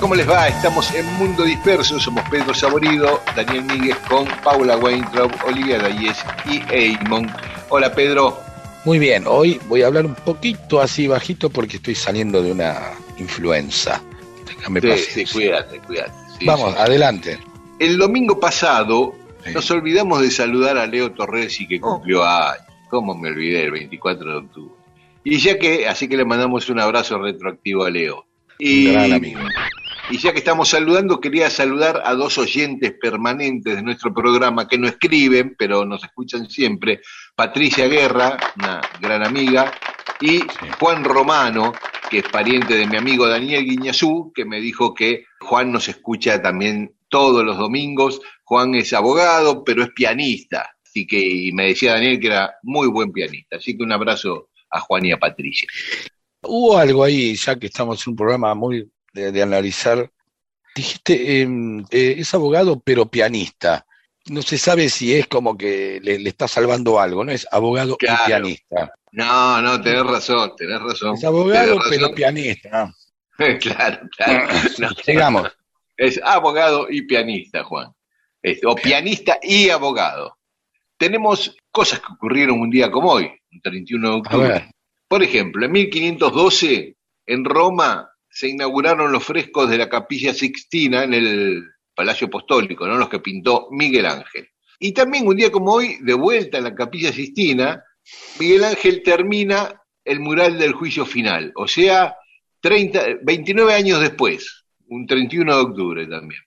¿Cómo les va? Estamos en Mundo Disperso, somos Pedro Saborido, Daniel Míguez con Paula Weintraub, Olivia Dayes y Eamon. Hola Pedro. Muy bien, hoy voy a hablar un poquito así bajito porque estoy saliendo de una influenza. sí, sí, cuídate, cuídate. Vamos, adelante. El domingo pasado nos olvidamos de saludar a Leo Torresi que cumplió años. ¿Cómo me olvidé? El 24 de octubre. Y ya que, así que le mandamos un abrazo retroactivo a Leo. Y, un gran amigo. Y ya que estamos saludando, quería saludar a dos oyentes permanentes de nuestro programa que no escriben, pero nos escuchan siempre. Patricia Guerra, una gran amiga, y Juan Romano, que es pariente de mi amigo Daniel Guiñazú, que me dijo que Juan nos escucha también todos los domingos. Juan es abogado, pero es pianista. Así que y me decía Daniel que era muy buen pianista. Así que un abrazo a Juan y a Patricia. Hubo algo ahí, ya que estamos en un programa muy de, analizar. Dijiste, em, eh, es abogado pero pianista. No se sabe si es como que le, está salvando algo, ¿no? Es abogado y pianista. No, no, tenés razón, tenés razón. Es abogado pero pianista. claro, claro. Sigamos. Es abogado y pianista, Juan. o pianista y abogado. Tenemos cosas que ocurrieron un día como hoy, el 31 de octubre. Por ejemplo, en 1512, en Roma, se inauguraron los frescos de la Capilla Sixtina en el Palacio Apostólico, ¿no? los que pintó Miguel Ángel. Y también un día como hoy, de vuelta en la Capilla Sixtina, Miguel Ángel termina el mural del juicio final, o sea, 30, 29 años después, un 31 de octubre también.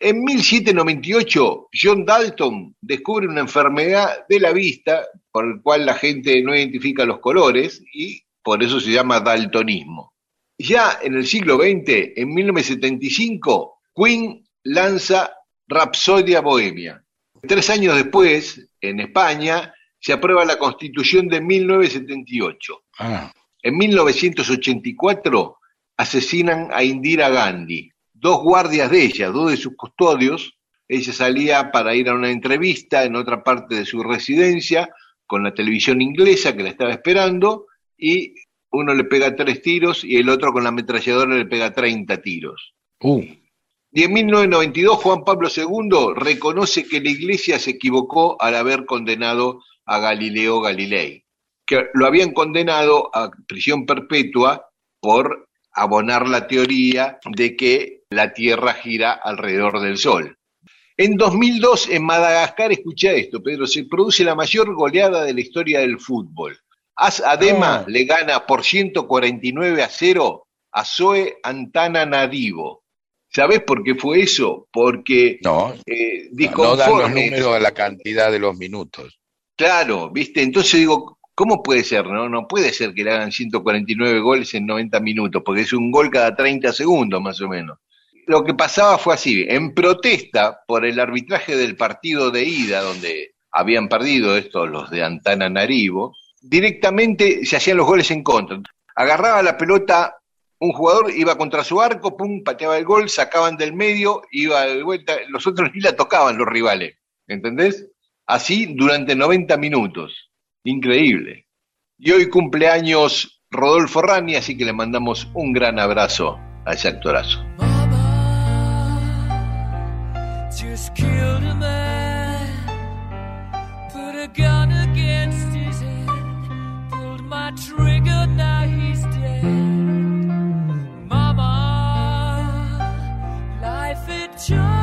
En 1798, John Dalton descubre una enfermedad de la vista por la cual la gente no identifica los colores y por eso se llama daltonismo. Ya en el siglo XX, en 1975, Queen lanza Rapsodia Bohemia. Tres años después, en España, se aprueba la Constitución de 1978. Ah. En 1984 asesinan a Indira Gandhi. Dos guardias de ella, dos de sus custodios, ella salía para ir a una entrevista en otra parte de su residencia con la televisión inglesa que la estaba esperando y uno le pega tres tiros y el otro con la ametralladora le pega 30 tiros. Uh. Y en 1992 Juan Pablo II reconoce que la Iglesia se equivocó al haber condenado a Galileo Galilei, que lo habían condenado a prisión perpetua por abonar la teoría de que la Tierra gira alrededor del Sol. En 2002, en Madagascar, escucha esto, Pedro, se produce la mayor goleada de la historia del fútbol. Adema ah. le gana por 149 a 0 a Zoe Antana Nadivo. ¿Sabés por qué fue eso? Porque no, eh, no, dan los números a la cantidad de los minutos. Claro, ¿viste? Entonces digo, ¿cómo puede ser? No, no puede ser que le hagan 149 goles en 90 minutos, porque es un gol cada 30 segundos más o menos. Lo que pasaba fue así, en protesta por el arbitraje del partido de ida, donde habían perdido estos los de Antana Narivo, directamente se hacían los goles en contra. Agarraba la pelota un jugador, iba contra su arco, pum, pateaba el gol, sacaban del medio, iba de vuelta, los otros ni la tocaban los rivales, ¿entendés? Así durante 90 minutos. Increíble. Y hoy cumpleaños Rodolfo Rani, así que le mandamos un gran abrazo a ese actorazo. Mama,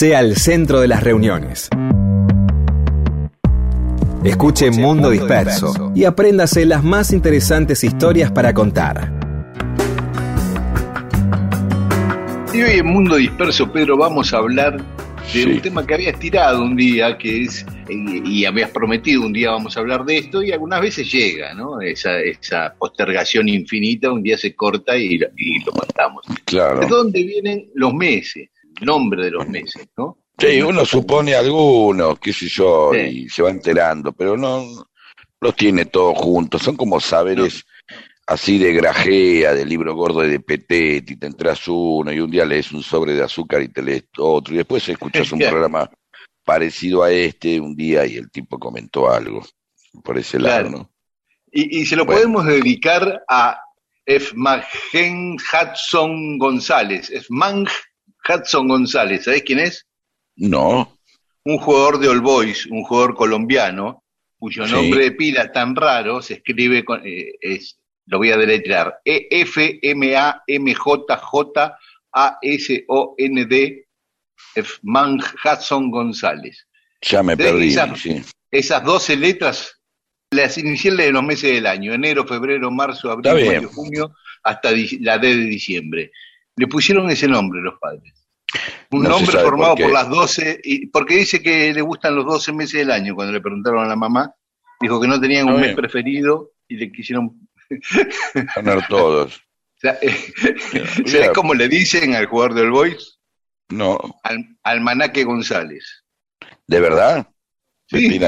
sea el centro de las reuniones. Escuche Mundo Disperso y apréndase las más interesantes historias para contar. Y hoy en Mundo Disperso, Pedro, vamos a hablar de un tema que habías tirado un día, que es, y, habías prometido un día vamos a hablar de esto, y algunas veces llega, ¿no? Esa, esa postergación infinita, un día se corta y, y lo contamos. Claro. ¿De dónde vienen los meses? Nombre de los meses, ¿no? Sí, uno supone algunos, qué sé yo, y se va enterando, pero no los tiene todos juntos, son como saberes así de grajea, del libro gordo de Petit, y te entras uno, y un día lees un sobre de azúcar y te lees otro, y después escuchas un programa parecido a este un día y el tipo comentó algo por ese lado, ¿no? Y, se lo podemos dedicar a Efmagen Hudson González. Efmang Hudson González, ¿sabés quién es? No. Un jugador de All Boys, un jugador colombiano, cuyo nombre de pila tan raro se escribe, con, eh, es, lo voy a deletrear, E-F-M-A-M-J-A-S-O-N-D, Man Hudson González. Ya me perdí, sí. Esas 12 letras, las iniciales de los meses del año, enero, febrero, marzo, abril, mayo, junio, hasta la D de diciembre. Le pusieron ese nombre los padres. Un nombre formado por, las 12, y, porque dice que le gustan los 12 meses del año. Cuando le preguntaron a la mamá, dijo que no tenían un mes preferido y le quisieron poner todos. ¿Sabes cómo le dicen al jugador del Boys? No. Al, Almanaque González. ¿De verdad? Sí.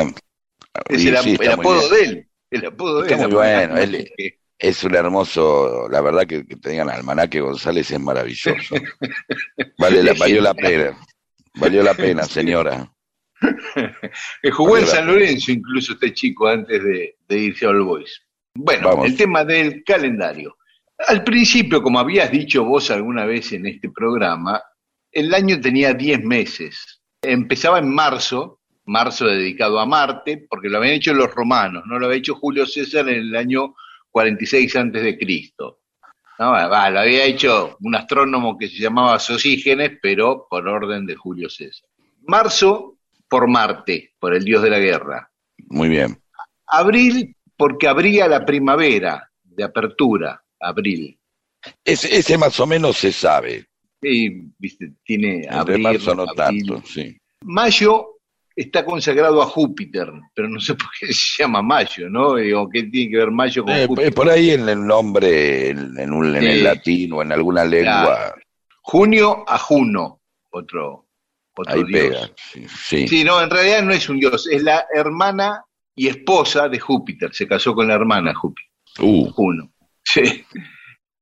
es el, apodo de él. El apodo de él. Muy bueno. Él, es un hermoso, la verdad que, que te digan Almanaque González es maravilloso. Vale, la, valió la pena, valió la pena, señora. Jugó en San Lorenzo incluso este chico antes de, irse a All Boys. Bueno, el tema del calendario. Al principio, como habías dicho vos alguna vez en este programa, el año tenía 10 meses. Empezaba en marzo, marzo dedicado a Marte, porque lo habían hecho los romanos, no lo había hecho Julio César en el año 46 antes de Cristo. Lo había hecho un astrónomo que se llamaba Sosígenes, pero por orden de Julio César. Marzo por Marte, por el dios de la guerra. Muy bien. Abril porque abría la primavera de apertura, abril. Ese, ese más o menos se sabe. Sí, viste, tiene abril. marzo no tanto, sí. Mayo está consagrado a Júpiter, pero no sé por qué se llama Mayo, ¿no? O qué tiene que ver Mayo con eh, Júpiter. Por ahí en el nombre, en, un, en el latín o en alguna lengua. Junio a Juno, otro, otro ahí dios. Pega. Sí, sí. no, en realidad no es un dios, es la hermana y esposa de Júpiter, se casó con la hermana Júpiter. Uh. Juno. Sí.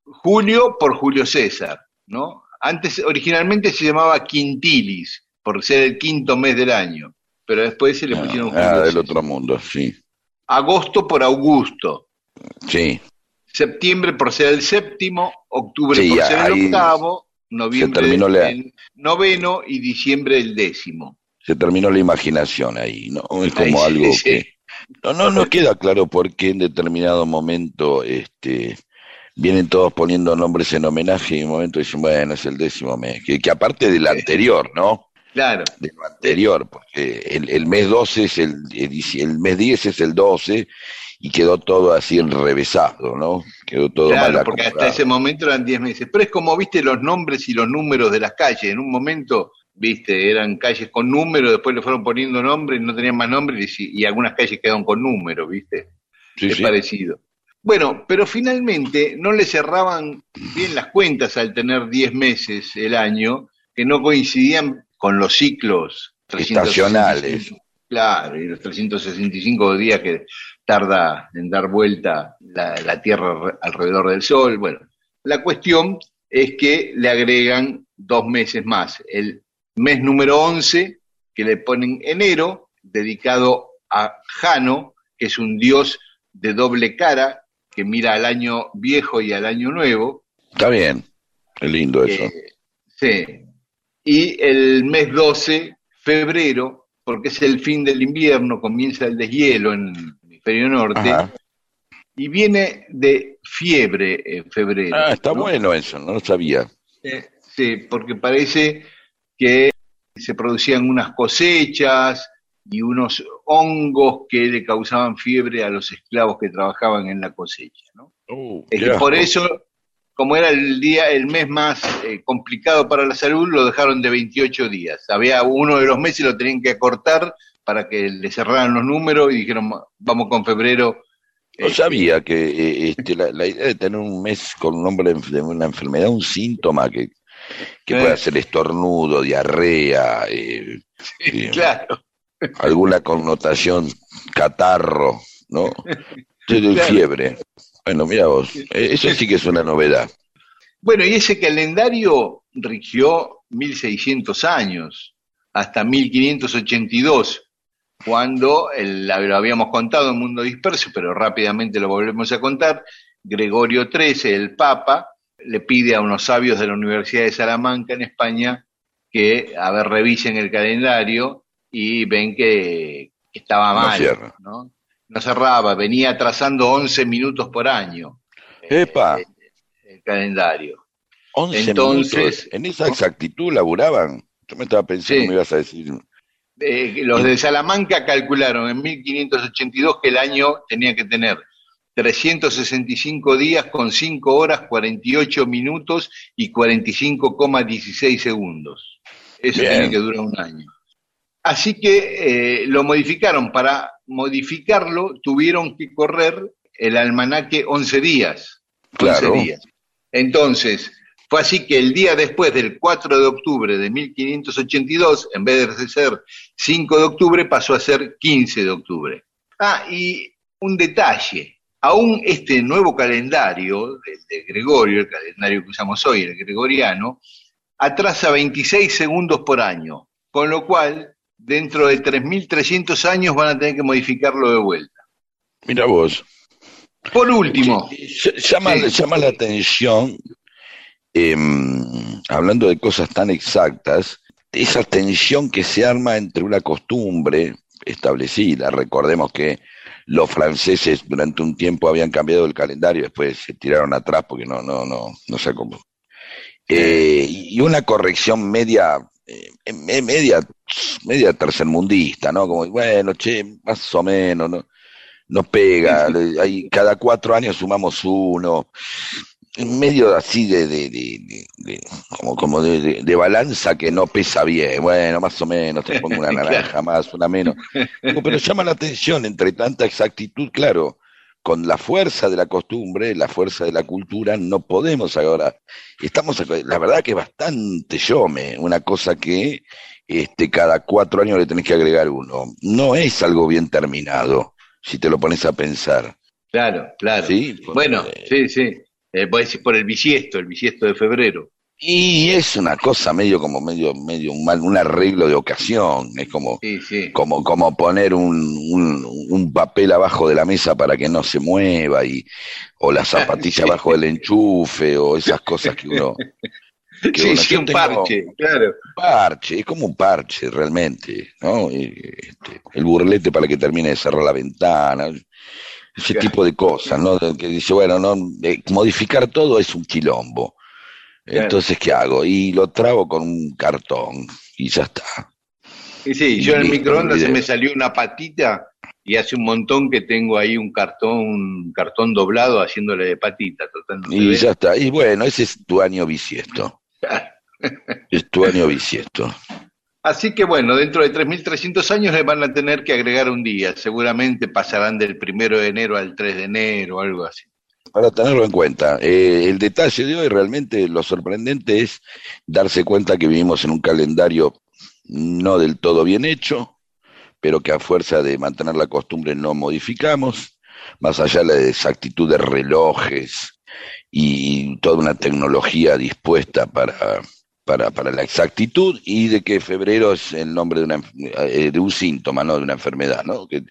Julio por Julio César, ¿no? Antes, originalmente se llamaba Quintilis, por ser el quinto mes del año pero después se le ah, pusieron Ah, del otro mundo, sí. Agosto por Augusto. Sí. Septiembre por ser el séptimo, octubre por ser el octavo, noviembre el noveno y diciembre el décimo. Se terminó la imaginación ahí, ¿no? Es como algo que... No, no nos queda claro por qué en determinado momento este, vienen todos poniendo nombres en homenaje y en un momento dicen, bueno, es el décimo mes, que, que aparte del anterior, ¿no? Claro. De lo anterior, porque el, mes 12 es el, el, mes 10 es el 12 y quedó todo así enrevesado, ¿no? Quedó todo claro, porque hasta ese momento eran 10 meses. Pero es como, viste, los nombres y los números de las calles. En un momento, viste, eran calles con números, después le fueron poniendo nombres, no tenían más nombres y, algunas calles quedaron con números, viste. es parecido. Bueno, pero finalmente no le cerraban bien las cuentas al tener 10 meses el año, que no coincidían con los ciclos estacionales. Claro, y los 365 días que tarda en dar vuelta la, Tierra alrededor del Sol. Bueno, la cuestión es que le agregan dos meses más. El mes número 11, que le ponen enero, dedicado a Jano, que es un dios de doble cara, que mira al año viejo y al año nuevo. Está bien, es lindo eso. Eh, sí. Y el mes 12, febrero, porque es el fin del invierno, comienza el deshielo en el hemisferio norte, y viene de fiebre en febrero. Ah, está bueno eso, no lo sabía. sí, porque parece que se producían unas cosechas y unos hongos que le causaban fiebre a los esclavos que trabajaban en la cosecha. ¿no? Oh, por eso como era el día, el mes más eh, complicado para la salud, lo dejaron de 28 días. Había uno de los meses lo tenían que acortar para que le cerraran los números y dijeron, vamos con febrero. No este, sabía que eh, este, la, idea de tener un mes con un nombre de una enfermedad, un síntoma que, que pueda ser estornudo, diarrea, eh, claro. alguna connotación, catarro, ¿no? Fiebre. Bueno, mira vos, eso sí que es una novedad. Bueno, y ese calendario rigió 1600 años, hasta 1582, cuando, lo habíamos contado en Mundo Disperso, pero rápidamente lo volvemos a contar, Gregorio XIII, el Papa, le pide a unos sabios de la Universidad de Salamanca en España que, a ver, revisen el calendario y ven que, estaba mal. ¿no? No cerraba, venía atrasando 11 minutos por año. Epa. Eh, el, calendario. 11 Entonces, En esa exactitud laburaban. Yo me estaba pensando, me ibas a decir. Eh, los de Salamanca calcularon en 1582 que el año tenía que tener 365 días con 5 horas, 48 minutos y 45,16 segundos. Eso tiene que durar un año. Así que eh, lo modificaron. Para modificarlo tuvieron que correr el almanaque 11 días. Claro. días. Entonces, fue así que el día después del 4 de octubre de 1582, en vez de ser 5 de octubre, pasó a ser 15 de octubre. Ah, y un detalle. Aún este nuevo calendario de Gregorio, el calendario que usamos hoy, el gregoriano, atrasa 26 segundos por año, con lo cual dentro de 3.300 años van a tener que modificarlo de vuelta. Mira vos. Por último. Llama, llama la atención, em, hablando de cosas tan exactas, esa tensión que se arma entre una costumbre establecida. Recordemos que los franceses durante un tiempo habían cambiado el calendario, después se tiraron atrás porque no, no, no, no sé cómo. Eh, y una corrección media eh, media, media tercermundista, ¿no? Como, bueno, che, más o menos, ¿no? Nos pega, ahí, cada cuatro años sumamos uno, en medio así de, de, de, como, como de, balanza que no pesa bien, bueno, más o menos, te pongo una naranja más, una menos. Pero llama la atención entre tanta exactitud, claro, con la fuerza de la costumbre, la fuerza de la cultura, no podemos ahora. Estamos, la verdad que es bastante yome, una cosa que este, cada cuatro años le tenés que agregar uno. No es algo bien terminado, si te lo pones a pensar. Claro, claro. ¿Sí? Bueno, sí, sí. Eh, por el bisiesto, el bisiesto de febrero. Y es una cosa medio como medio medio un, un arreglo de ocasión, es como como como poner un, un, papel abajo de la mesa para que no se mueva y o la zapatilla abajo del enchufe o esas cosas que uno sí, sí, un parche, claro. Parche, es como un parche realmente, ¿no? Este, el burlete para que termine de cerrar la ventana, ese tipo de cosas, ¿no? Que dice, bueno, no, eh, modificar todo es un quilombo entonces, ¿qué hago? Y lo trago con un cartón y ya está. Y sí, yo en el microondas se me salió una patita y hace un montón que tengo ahí un cartón, un cartón doblado haciéndole de patita. y ya está. Y bueno, ese es tu año bisiesto. es tu año bisiesto. Así que bueno, dentro de 3.300 años le van a tener que agregar un día. Seguramente pasarán del primero de enero al 3 de enero algo así. Para tenerlo en cuenta. Eh, el detalle de hoy realmente lo sorprendente es darse cuenta que vivimos en un calendario no del todo bien hecho, pero que a fuerza de mantener la costumbre no modificamos, más allá de la exactitud de relojes y toda una tecnología dispuesta para para, para la exactitud y de que febrero es el nombre de, una, eh, de un síntoma, no de una enfermedad, ¿no? Que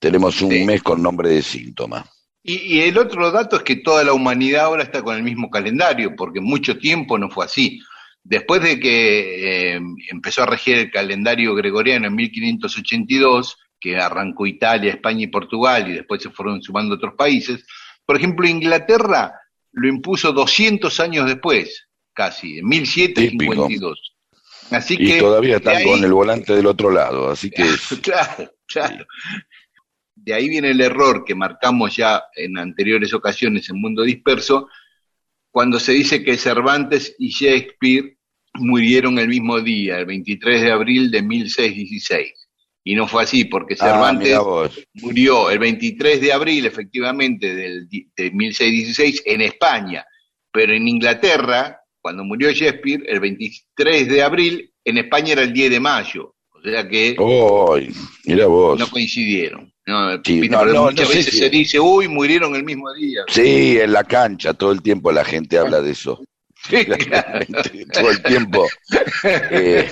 tenemos un mes con nombre de síntoma. Y, el otro dato es que toda la humanidad ahora está con el mismo calendario, porque mucho tiempo no fue así. Después de que eh, empezó a regir el calendario gregoriano en 1582, que arrancó Italia, España y Portugal, y después se fueron sumando otros países, por ejemplo, Inglaterra lo impuso 200 años después, casi, en 1752. Así y todavía están con el volante del otro lado, así que... claro, claro. De ahí viene el error que marcamos ya en anteriores ocasiones en Mundo Disperso, cuando se dice que Cervantes y Shakespeare murieron el mismo día, el 23 de abril de 1616. Y no fue así, porque ah, Cervantes murió el 23 de abril, efectivamente, del, de 1616 en España, pero en Inglaterra cuando murió Shakespeare, el 23 de abril, en España era el 10 de mayo. O sea que oh, mira vos. no coincidieron. No, muchas veces se dice, uy, murieron el mismo día. Sí, en la cancha, todo el tiempo la gente habla de eso. Sí, todo el tiempo. Eh,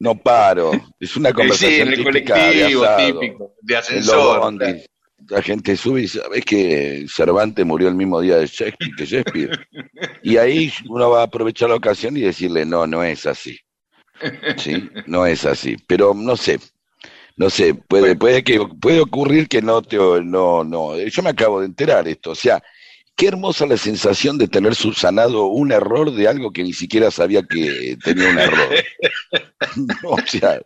no paro. Es una conversación sí, en el colectivo, típico, de ascensor la gente sube y sabes que Cervantes murió el mismo día de Shakespeare que Shakespeare. y ahí uno va a aprovechar la ocasión y decirle, no, no es así. Sí, no es así. Pero no sé, no sé, puede, puede que puede ocurrir que no te no, no. Yo me acabo de enterar esto. O sea, qué hermosa la sensación de tener subsanado un error de algo que ni siquiera sabía que tenía un error. o sea,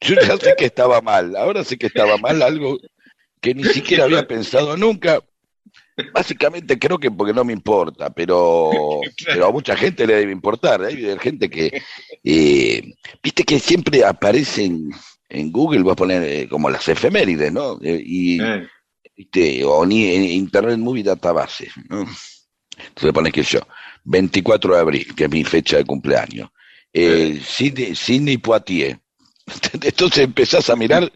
yo ya sé que estaba mal, ahora sé que estaba mal algo que ni siquiera había pensado nunca. Básicamente creo que porque no me importa, pero, pero a mucha gente le debe importar. Hay gente que, eh, viste que siempre aparecen en Google, vas a poner eh, como las efemérides, ¿no? Eh, y, viste, o ni en Internet Movie Database, ¿no? Entonces pones que yo, 24 de abril, que es mi fecha de cumpleaños. Eh, Sidney, Sidney Poitier. Entonces empezás a mirar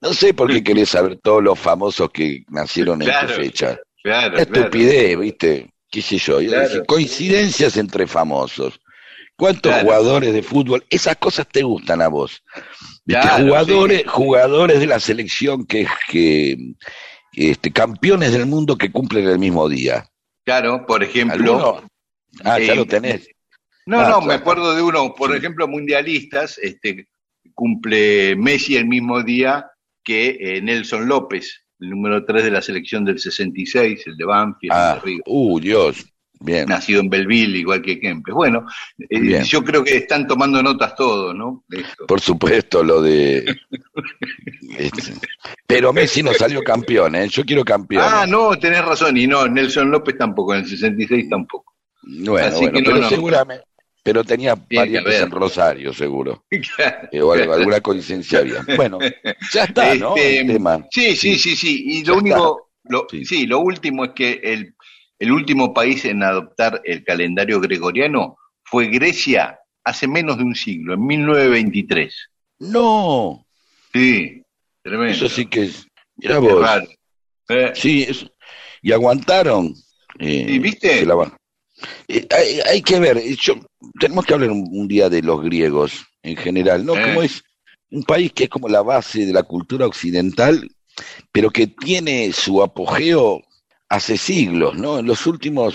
no sé por qué querés saber todos los famosos que nacieron en tu fecha. Claro, estupidez, ¿viste? ¿Qué sé yo? Coincidencias entre famosos. ¿Cuántos jugadores de fútbol? Esas cosas te gustan a vos. jugadores, jugadores de la selección que, que este, campeones del mundo que cumplen el mismo día. Claro, por ejemplo. Ah, ya lo tenés. No, no, me acuerdo de uno, por ejemplo, mundialistas, este, cumple Messi el mismo día que eh, Nelson López, el número 3 de la selección del 66, el de Banfield. Ah, uh, Dios. Bien. Nacido en Belleville, igual que Kempes. Bueno, eh, yo creo que están tomando notas todos, ¿no? Por supuesto, lo de. Pero Messi no salió campeón, ¿eh? Yo quiero campeón. Ah, no, tenés razón. Y no, Nelson López tampoco, en el 66 tampoco. Bueno, bueno pero seguramente, pero tenía parientes en Rosario, seguro. Eh, o alguna coincidencia había. Bueno, ya está, ¿no? Este, sí, sí, sí, sí. Y lo único, lo, sí. lo último es que el, el último país en adoptar el calendario gregoriano fue Grecia hace menos de un siglo, en 1923. No. Sí, tremendo. Eso sí que es. Mira vos. Eh. Sí, eso. y aguantaron. Eh, ¿Y viste? Eh, hay, que ver, yo, tenemos que hablar un, día de los griegos en general, ¿no? Como es un país que es como la base de la cultura occidental, pero que tiene su apogeo hace siglos, ¿no? En los últimos,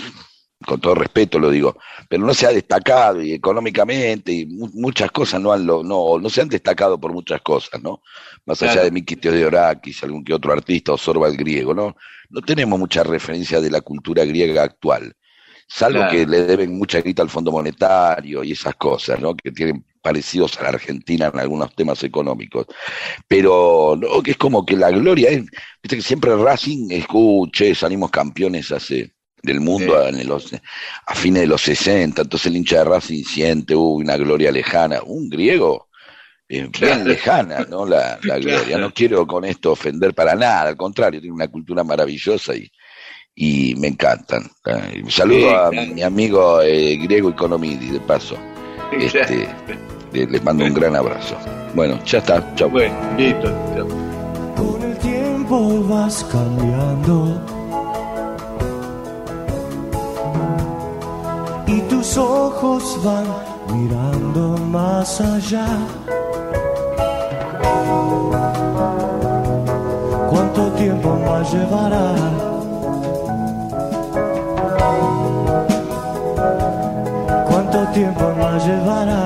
con todo respeto lo digo, pero no se ha destacado y económicamente y muchas cosas no han no, no se han destacado por muchas cosas, ¿no? Más allá de Mikitios de Orakis, algún que otro artista o Sorba el griego, ¿no? No tenemos mucha referencia de la cultura griega actual salvo que le deben mucha guita al Fondo Monetario y esas cosas, ¿no? Que tienen parecidos a la Argentina en algunos temas económicos. Pero no, que es como que la gloria es, viste que siempre Racing escuche, salimos campeones hace del mundo a, los, a fines de los 60, entonces el hincha de Racing siente una gloria lejana, un griego eh, bien lejana, ¿no? La, gloria. No quiero con esto ofender para nada, al contrario, tiene una cultura maravillosa y, y me encantan. Un saludo a mi amigo eh, griego Economidi, de paso. Este, les mando un gran abrazo. Bueno, ya está. Chao. Bueno, listo. Con el tiempo vas cambiando. Y tus ojos van mirando más allá. ¿Cuánto tiempo más llevará? Tiempo más llevará?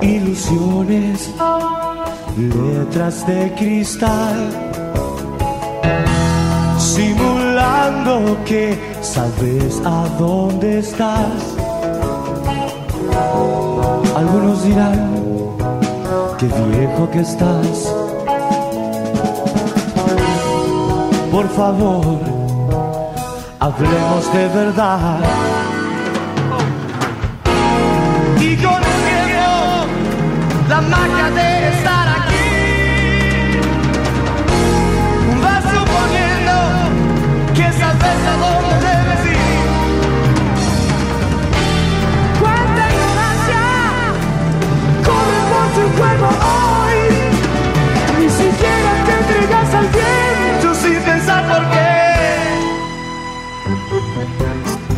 Ilusiones, letras de cristal, simulando que sabes a dónde estás. Algunos dirán, qué viejo que estás. Por favor, hablemos de verdad. Y el tiempo, la magia de estar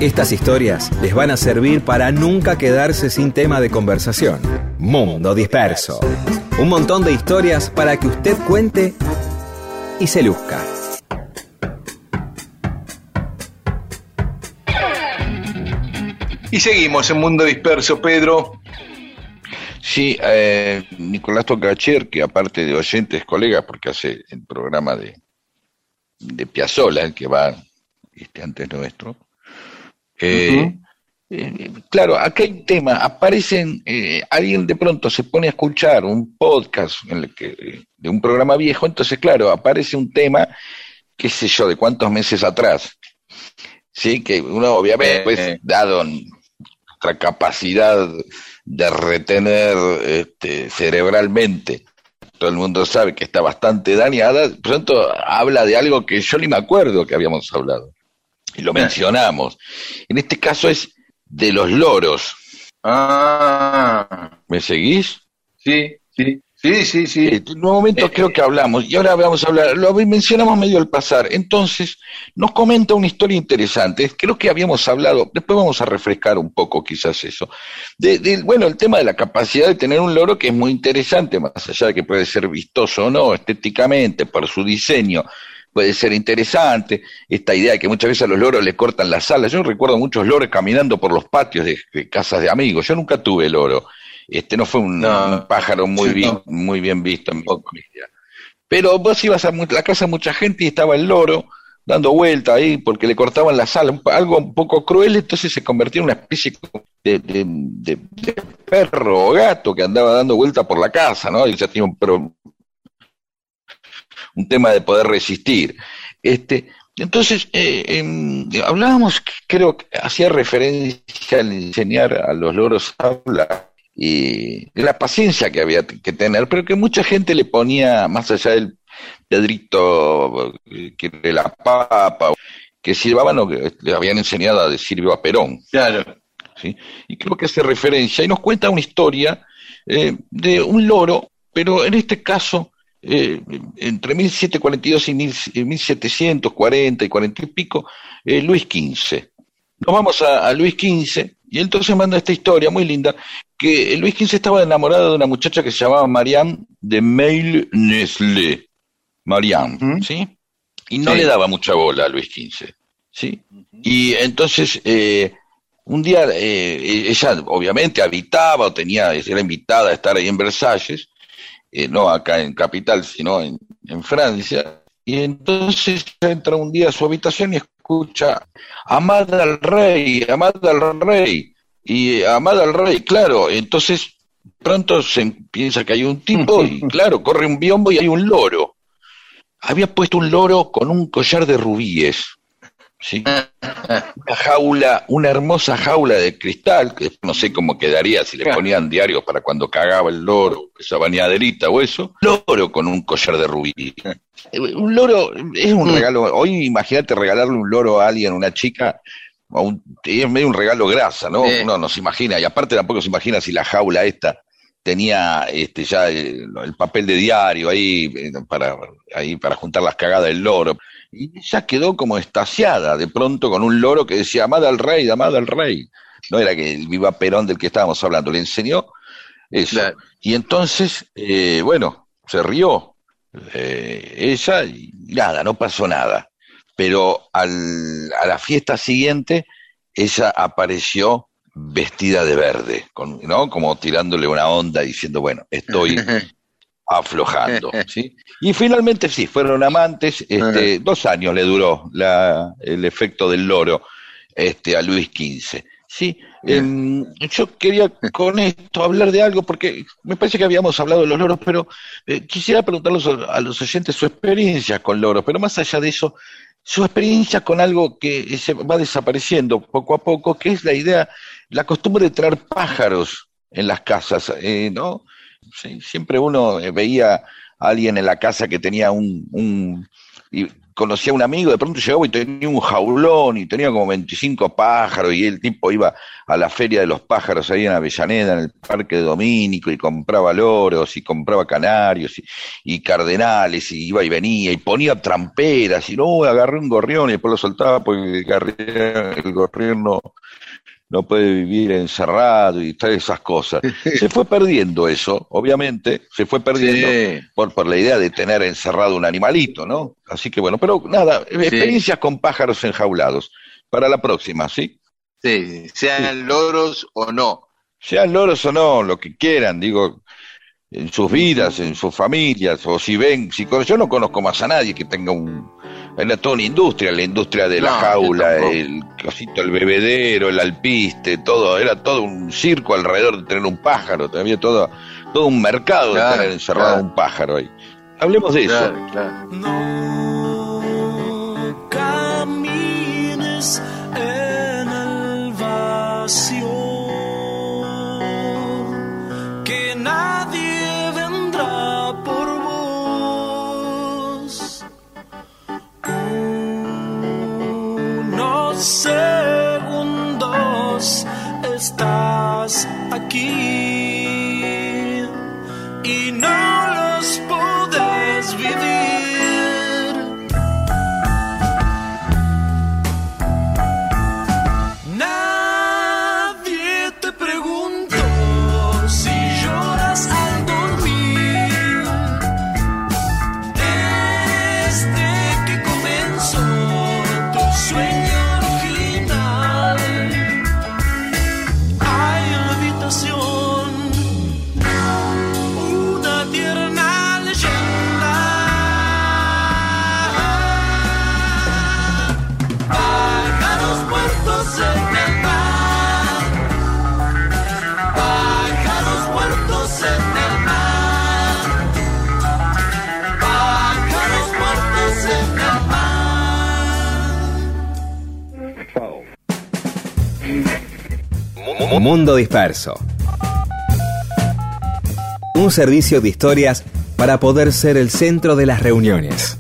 Estas historias les van a servir para nunca quedarse sin tema de conversación. Mundo Disperso. Un montón de historias para que usted cuente y se luzca. Y seguimos en Mundo Disperso, Pedro. Sí, eh, Nicolás Tocacher, que aparte de oyentes, colegas, porque hace el programa de, de Piazzola, el que va este, antes nuestro. Eh, eh, claro, acá hay un tema, aparecen, eh, alguien de pronto se pone a escuchar un podcast en el que, de un programa viejo, entonces claro, aparece un tema, qué sé yo, de cuántos meses atrás. Sí, que uno obviamente, pues, dado nuestra capacidad de retener este, cerebralmente, todo el mundo sabe que está bastante dañada, pronto habla de algo que yo ni me acuerdo que habíamos hablado. Y lo mencionamos. En este caso es de los loros. Ah, ¿Me seguís? sí, sí, sí, sí, sí. En un momento Eh, creo que hablamos, y ahora vamos a hablar, lo mencionamos medio al pasar. Entonces, nos comenta una historia interesante. Creo que habíamos hablado, después vamos a refrescar un poco quizás eso. De, de- bueno, el tema de la capacidad de tener un loro que es muy interesante, más allá de que puede ser vistoso o no, estéticamente, por su diseño, puede ser interesante. Esta idea de que muchas veces a los loros le cortan las alas. Yo recuerdo muchos loros caminando por los patios de, de casas de amigos. Yo nunca tuve loro. Este no fue un, No. un pájaro muy Sí, bien, no. muy bien visto en mi familia. Pero vos ibas a la casa de mucha gente y estaba el loro dando vuelta ahí porque le cortaban las alas, algo un poco cruel, entonces se convertía en una especie de, de- de- de perro o gato que andaba dando vuelta por la casa, ¿no? Y ya tenía un, pro- un tema de poder resistir. Este, entonces, eh, em, hablábamos, creo que hacía referencia al enseñar a los loros a hablar y de la paciencia que había que tener, pero que mucha gente le ponía, más allá del Pedrito que de la papa, que silbaban o que le habían enseñado a decir viva Perón. Claro. ¿sí? Y creo que hace referencia y nos cuenta una historia eh, de un loro, pero en este caso, eh, entre 1742 y 1000 y 1740 y 40 y pico, eh, Luis XV. Nos vamos a, a Luis XV y entonces manda esta historia muy linda, que Luis XV estaba enamorado de una muchacha que se llamaba Marianne de Mail Neslé. Marianne. ¿sí? Y no Sí. le daba mucha bola a Luis XV, ¿sí? Y entonces, eh, un día eh, ella obviamente habitaba o tenía, era invitada a estar ahí en Versalles, eh, no acá en Capital, sino en, en Francia, y entonces entra un día a su habitación y escucha, amada al rey, amada al rey, y amada al rey, claro, entonces pronto se piensa que hay un tipo y claro, corre un biombo y hay un loro. Había puesto un loro con un collar de rubíes. ¿Sí? Una jaula, una hermosa jaula de cristal, que no sé cómo quedaría si le ponían diarios para cuando cagaba el loro, esa bañaderita o eso. Loro con un collar de rubí. Un loro es un Mm. regalo. Hoy imagínate regalarle un loro a alguien, a una chica, a un- es medio un regalo grasa, ¿no? Uno no se imagina, y aparte tampoco se imagina si la jaula esta tenía este ya el, el papel de diario ahí eh, para ahí para juntar las cagadas del loro y ella quedó como estasiada de pronto con un loro que decía amada al rey amada al rey no era que el viva Perón del que estábamos hablando le enseñó eso Claro. y entonces eh, bueno se rió eh, ella y nada no pasó nada pero al, a la fiesta siguiente ella apareció vestida de verde, con, ¿no? Como tirándole una onda diciendo, bueno, estoy aflojando, ¿sí? Y finalmente sí, fueron amantes, este, dos años le duró la, el efecto del loro este, a Luis XV. Sí, em, yo quería con esto hablar de algo, porque me parece que habíamos hablado de los loros, pero eh, quisiera preguntarles a a los oyentes su experiencia con loros, pero más allá de eso, su experiencia con algo que se va desapareciendo poco a poco, que es la idea, la costumbre de traer pájaros en las casas, eh, ¿no? Siempre uno eh, veía a alguien en la casa que tenía un, un y conocía a un amigo, de pronto llegaba y tenía un jaulón y tenía como 25 pájaros y el tipo iba a la feria de los pájaros ahí en Avellaneda, en el Parque de Domínico y compraba loros y compraba canarios y, y cardenales y iba y venía y ponía tramperas y no, agarré un gorrión y después lo soltaba porque el gorrión no, no puede vivir encerrado y todas esas cosas. Se fue perdiendo eso, obviamente, se fue perdiendo Sí. por, por la idea de tener encerrado un animalito, ¿no? Así que bueno, pero nada, experiencias con pájaros enjaulados. Para la próxima, ¿sí? Sí, sean loros o no. Sean loros o no, lo que quieran, digo, en sus vidas, en sus familias, o si ven, si yo no conozco más a nadie que tenga un, era toda una industria, la industria de la No, jaula, el cosito, el bebedero, el alpiste, todo, era todo un circo alrededor de tener un pájaro, había todo, todo un mercado Claro, de tener encerrado claro. un pájaro ahí. Hablemos de eso. Claro, claro. No segundos estás aquí Mundo Disperso. Un servicio de historias para poder ser el centro de las reuniones.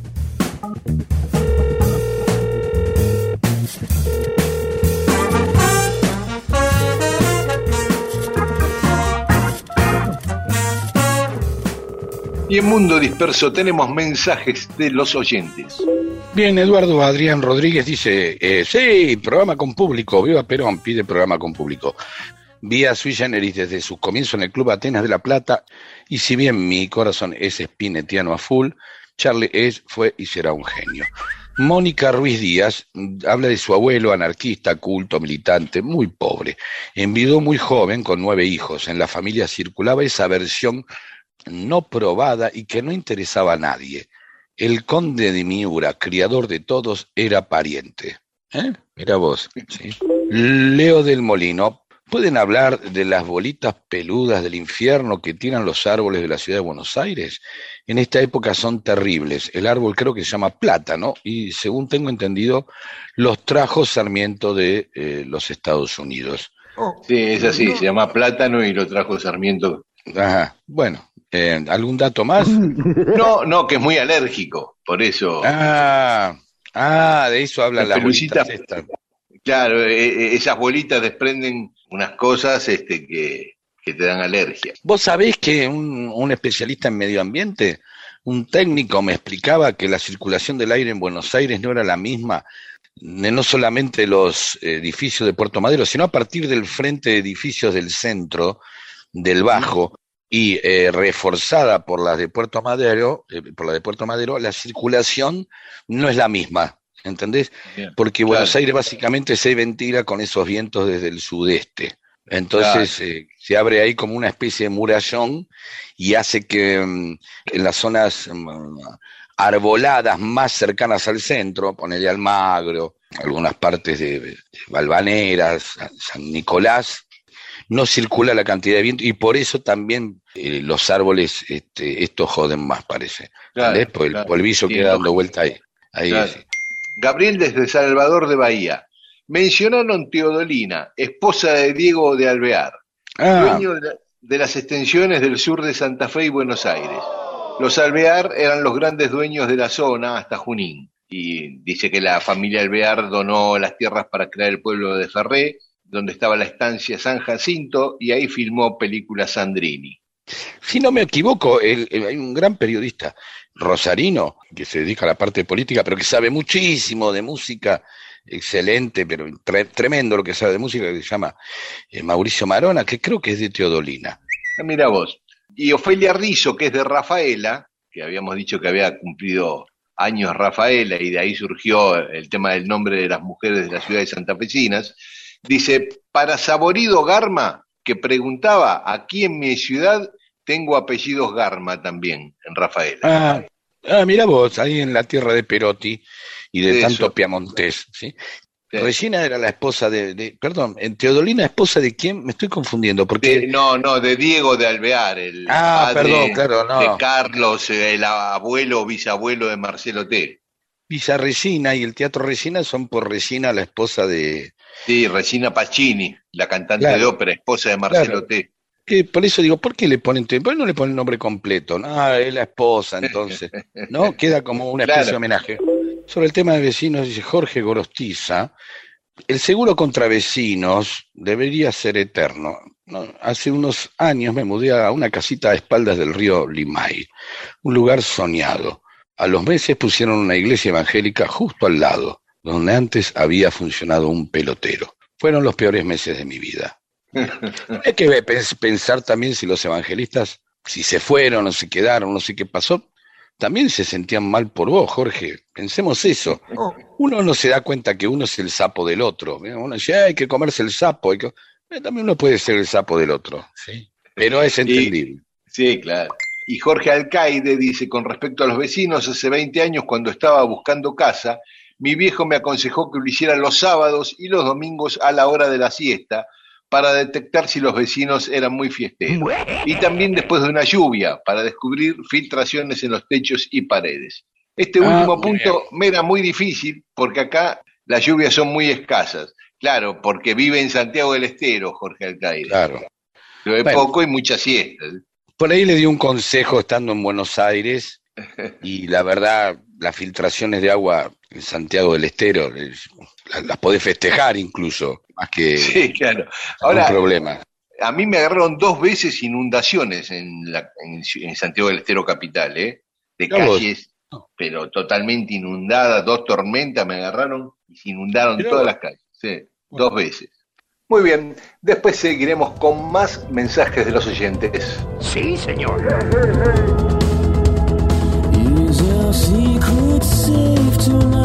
Y en Mundo Disperso tenemos mensajes de los oyentes. Bien, Eduardo Adrián Rodríguez dice, eh, sí, programa con público, viva Perón, pide programa con público. Vía Sui Generis desde su comienzo en el Club Atenas de La Plata, y si bien mi corazón es spinetiano a full, Charlie es, fue y será un genio. Mónica Ruiz Díaz habla de su abuelo, anarquista, culto, militante, muy pobre. Envidó muy joven, con nueve hijos. En la familia circulaba esa versión no probada y que no interesaba a nadie. El conde de Miura, criador de todos, era pariente. ¿Eh? Mira vos. Leo del Molino, ¿pueden hablar de las bolitas peludas del infierno que tiran los árboles de la ciudad de Buenos Aires? En esta época son terribles. El árbol creo que se llama plátano y según tengo entendido, los trajo Sarmiento de eh, los Estados Unidos. Sí, es así, se llama plátano y lo trajo Sarmiento. Ajá, bueno, eh, ¿algún dato más? No, no, que es muy alérgico, por eso. Ah, ah de eso hablan las bolitas estas. Claro, e, e, esas bolitas desprenden unas cosas este, que, te dan alergia. Vos sabés que un, especialista en medio ambiente, un técnico me explicaba que la circulación del aire en Buenos Aires no era la misma de no solamente los edificios de Puerto Madero, sino a partir del frente de edificios del centro, del Bajo, y eh, reforzada por las de Puerto Madero, eh, por la de Puerto Madero, la circulación no es la misma. ¿entendés? Porque Buenos Aires básicamente se ventila con esos vientos desde el sudeste. Entonces eh, se abre ahí como una especie de murallón y hace que mm, en las zonas mm, arboladas más cercanas al centro, ponele Almagro, algunas partes de, Valvaneras, San Nicolás, no circula la cantidad de viento y por eso también eh, los árboles este, estos joden más, parece. Pues el polvillo queda dando vuelta ahí. ahí Gabriel desde Salvador de Bahía. Mencionaron Teodolina, esposa de Diego de Alvear, ah. dueño de, las extensiones del sur de Santa Fe y Buenos Aires. Los Alvear eran los grandes dueños de la zona hasta Junín. Y dice que la familia Alvear donó las tierras para crear el pueblo de Ferré, donde estaba la estancia San Jacinto, y ahí filmó películas Sandrini. Si no me equivoco, hay un gran periodista rosarino que se dedica a la parte política, pero que sabe muchísimo de música, excelente, pero tremendo lo que sabe de música, que se llama eh, Mauricio Marona, que creo que es de Teodolina. Mira vos. Y Ofelia Rizzo, que es de Rafaela, que habíamos dicho que había cumplido años Rafaela, y de ahí surgió el tema del nombre de las mujeres de la ciudad de Santa Fecinas, dice, para Saborido Garma, que preguntaba, aquí en mi ciudad tengo apellidos Garma también, en Rafaela. Ah, ah mira vos, ahí en la tierra de Perotti y de tanto Piamontés, ¿sí? Regina era la esposa de, perdón, en Teodolina, esposa de quién, me estoy confundiendo, porque... no, no, de Diego de Alvear, el ah, perdón, claro, no. de Carlos, el abuelo o bisabuelo de Marcelo T. Villa Regina y el Teatro Regina son por Regina, la esposa de... Sí, Regina Pacini, la cantante de ópera, esposa de Marcelo T por eso digo, ¿por qué le ponen, ¿por no le ponen el nombre completo? No, es la esposa, entonces, ¿no? Queda como una especie de homenaje. Sobre el tema de vecinos, dice Jorge Gorostiza, el seguro contra vecinos debería ser eterno. Hace unos años me mudé a una casita a espaldas del río Limay, un lugar soñado. A los meses pusieron una iglesia evangélica justo al lado, donde antes había funcionado un pelotero. Fueron los peores meses de mi vida. Hay que pensar también si los evangelistas, si se fueron o se quedaron, no sé qué pasó, también se sentían mal por vos, Jorge. Pensemos eso. Oh. Uno no se da cuenta que uno es el sapo del otro. Uno dice, hay que comerse el sapo. Eh, también uno puede ser el sapo del otro. ¿sí? Pero es entendible. sí, claro. Y Jorge Alcaide dice, con respecto a los vecinos, hace 20 años cuando estaba buscando casa, mi viejo me aconsejó que lo hiciera los sábados y los domingos a la hora de la siesta, para detectar si los vecinos eran muy fiesteros. Y también después de una lluvia, para descubrir filtraciones en los techos y paredes. Este ah, último punto me era muy difícil porque acá las lluvias son muy escasas. Claro, porque vive en Santiago del Estero, Jorge Alcaide. Claro. Llueve poco y muchas siestas. Por ahí le di un consejo estando en Buenos Aires y la verdad, las filtraciones de agua en Santiago del Estero las podés festejar incluso más que sí, claro. Ahora, problema. A mí me agarraron dos veces inundaciones en, la, en, Santiago del Estero Capital, ¿eh? de calles, pero totalmente inundadas, dos tormentas me agarraron y se inundaron todas las calles, sí, dos veces. Muy bien, después seguiremos con más mensajes de los oyentes. Sí, señor. secret safe tonight.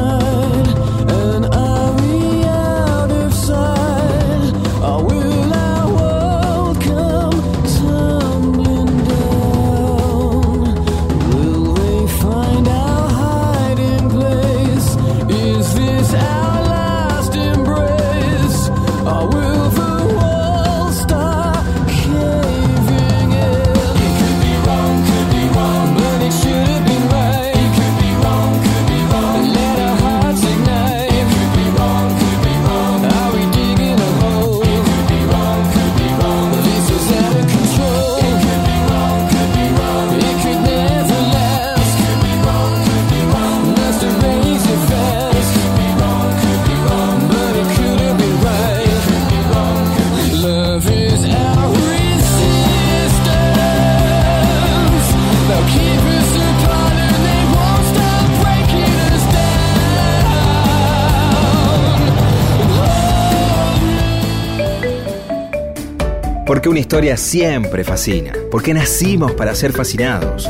Porque una historia siempre fascina. Porque nacimos para ser fascinados.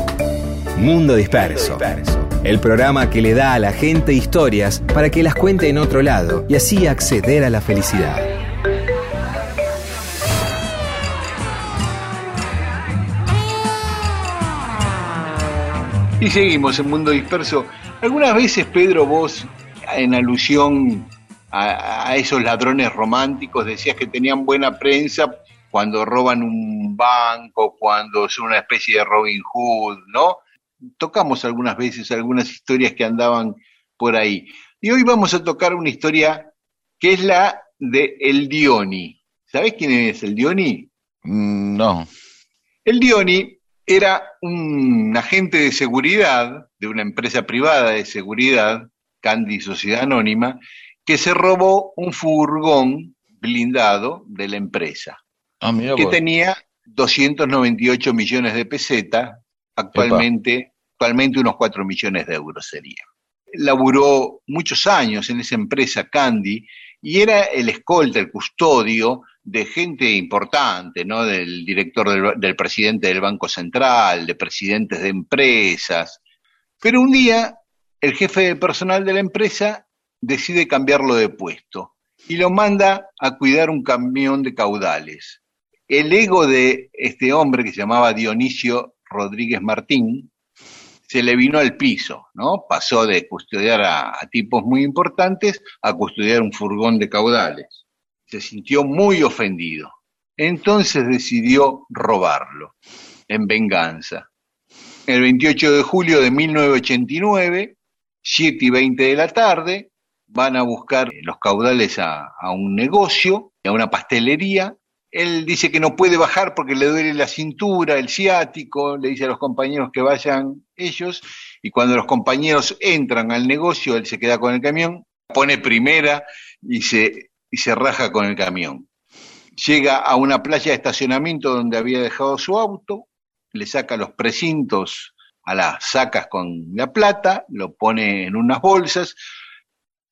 Mundo Disperso. El programa que le da a la gente historias para que las cuente en otro lado y así acceder a la felicidad. Y seguimos en Mundo Disperso. Algunas veces, Pedro, vos, en alusión a, a esos ladrones románticos, decías que tenían buena prensa cuando roban un banco, cuando son una especie de Robin Hood, ¿no? Tocamos algunas veces algunas historias que andaban por ahí. Y hoy vamos a tocar una historia que es la de El Dioni. ¿Sabés quién es el Dioni? Mm, No. El Dioni era un agente de seguridad de una empresa privada de seguridad, Candy Sociedad Anónima, que se robó un furgón blindado de la empresa, Ah, mira que vos. tenía 298 millones de pesetas, actualmente, actualmente unos 4 millones de euros sería. Laburó muchos años en esa empresa Candy y era el escolta, el custodio de gente importante, ¿no? Del director del, del presidente del Banco Central, de presidentes de empresas. Pero un día el jefe de personal de la empresa decide cambiarlo de puesto y lo manda a cuidar un camión de caudales. El ego de este hombre que se llamaba Dionisio Rodríguez Martín se le vino al piso, ¿no? Pasó de custodiar a, tipos muy importantes a custodiar un furgón de caudales. Se sintió muy ofendido. Entonces decidió robarlo, en venganza. El 28 de julio de 1989, 7 y 20 de la tarde, van a buscar los caudales a, a un negocio, a una pastelería. Él dice que no puede bajar porque le duele la cintura, el ciático, le dice a los compañeros que vayan ellos, y cuando los compañeros entran al negocio, él se queda con el camión, pone primera y se, y se raja con el camión. Llega a una playa de estacionamiento donde había dejado su auto, le saca los precintos a las sacas con la plata, lo pone en unas bolsas,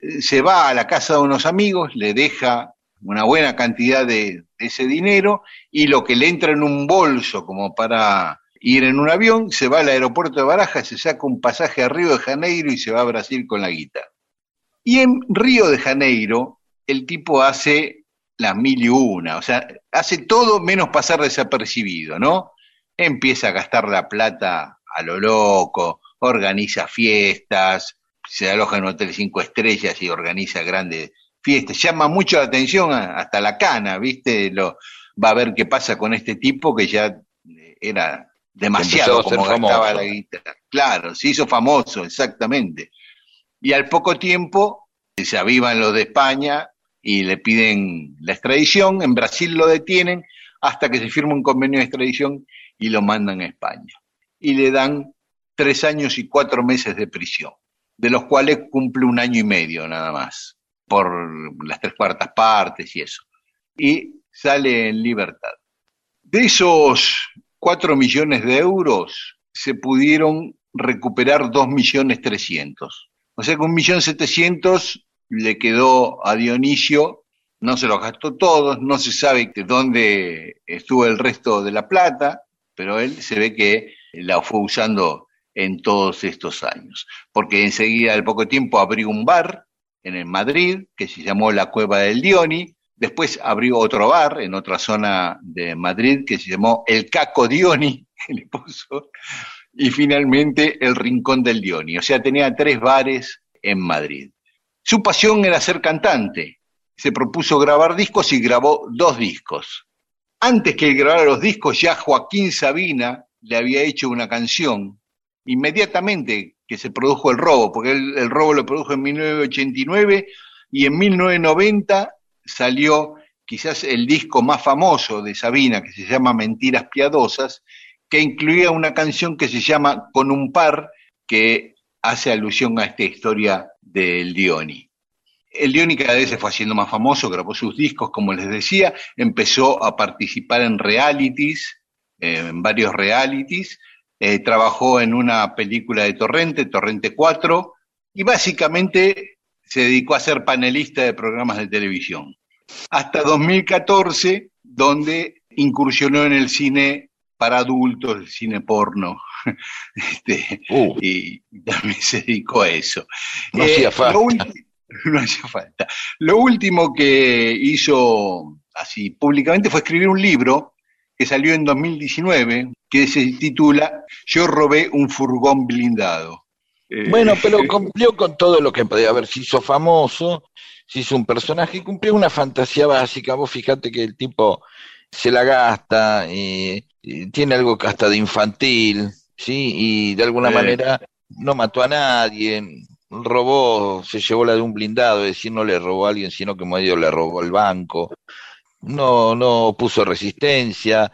eh, se va a la casa de unos amigos, le deja una buena cantidad de ese dinero y lo que le entra en un bolso como para ir en un avión, se va al aeropuerto de Barajas, se saca un pasaje a Río de Janeiro y se va a Brasil con la guita. Y en Río de Janeiro, el tipo hace las mil y una, o sea, hace todo menos pasar desapercibido, ¿no? Empieza a gastar la plata a lo loco, organiza fiestas, se aloja en un hotel cinco estrellas y organiza grandes fiestas. Llama mucho la atención hasta la cana, ¿viste? Lo, va a ver qué pasa con este tipo que ya eh, era demasiado como gastaba la guita. Claro, se hizo famoso, exactamente. Y al poco tiempo se avivan los de España y le piden la extradición, en Brasil lo detienen hasta que se firma un convenio de extradición y lo mandan a España. Y le dan tres años y cuatro meses de prisión, de los cuales cumple un año y medio nada más, por las tres cuartas partes y eso. Y sale en libertad. De esos cuatro millones de euros, se pudieron recuperar dos millones trescientos. O sea que un millón setecientos le quedó a Dionisio, no se los gastó todos, no se sabe de dónde estuvo el resto de la plata, pero él se ve que la fue usando en todos estos años, porque enseguida, al poco tiempo, abrió un bar en el Madrid que se llamó La Cueva del Dioni, después abrió otro bar en otra zona de Madrid que se llamó El Caco Dioni, que le puso, y finalmente El Rincón del Dioni, o sea, tenía tres bares en Madrid. Su pasión era ser cantante, se propuso grabar discos y grabó dos discos. Antes que él grabara los discos, ya Joaquín Sabina le había hecho una canción, inmediatamente que se produjo el robo, porque el robo lo produjo en 1989 y en 1990 salió quizás el disco más famoso de Sabina, que se llama Mentiras Piadosas, que incluía una canción que se llama Con un par, que hace alusión a esta historia del Dioni. El Dioni cada vez se fue haciendo más famoso, grabó sus discos, como les decía, empezó a participar en realities, eh, en varios realities, eh, trabajó en una película de Torrente, Torrente 4, y básicamente se dedicó a ser panelista de programas de televisión. Hasta 2014, donde incursionó en el cine para adultos, el cine porno, este, Uh, y también se dedicó a eso. No hacía falta. lo ulti- no hacía falta. Lo último que hizo así públicamente fue escribir un libro que salió en 2019, que se titula Yo robé un furgón blindado. Eh, Bueno, pero cumplió con todo lo que podía haber. Se hizo famoso, se hizo un personaje, cumplió una fantasía básica. Vos fíjate que el tipo se la gasta, y, y tiene algo que hasta de infantil, ¿sí? Y de alguna Sí. manera no mató a nadie, robó, se llevó la de un blindado, es decir, no le robó a alguien, sino que medio le robó el banco. No, no puso resistencia,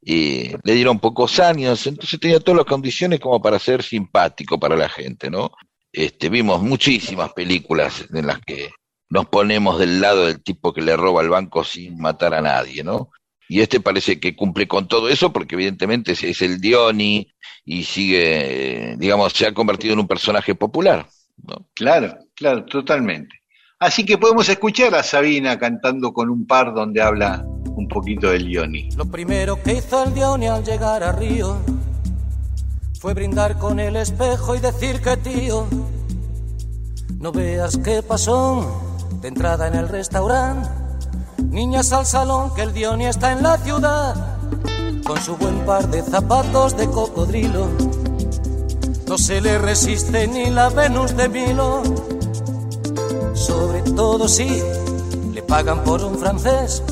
y le dieron pocos años, entonces tenía todas las condiciones como para ser simpático para la gente, ¿no? Este, vimos muchísimas películas en las que nos ponemos del lado del tipo que le roba el banco sin matar a nadie, ¿no? Y este parece que cumple con todo eso porque evidentemente es, el Dioni y sigue, digamos, se ha convertido en un personaje popular, ¿no? Claro, claro, totalmente. Así que podemos escuchar a Sabina cantando con un par donde habla un poquito del Ioni. Lo primero que hizo el Dioni al llegar a Río fue brindar con el espejo y decir que tío, no veas qué pasó de entrada en el restaurante. Niñas al salón que el Dioni está en la ciudad con su buen par de zapatos de cocodrilo. No se le resiste ni la Venus de Milo. Sobre todo si le pagan por un francés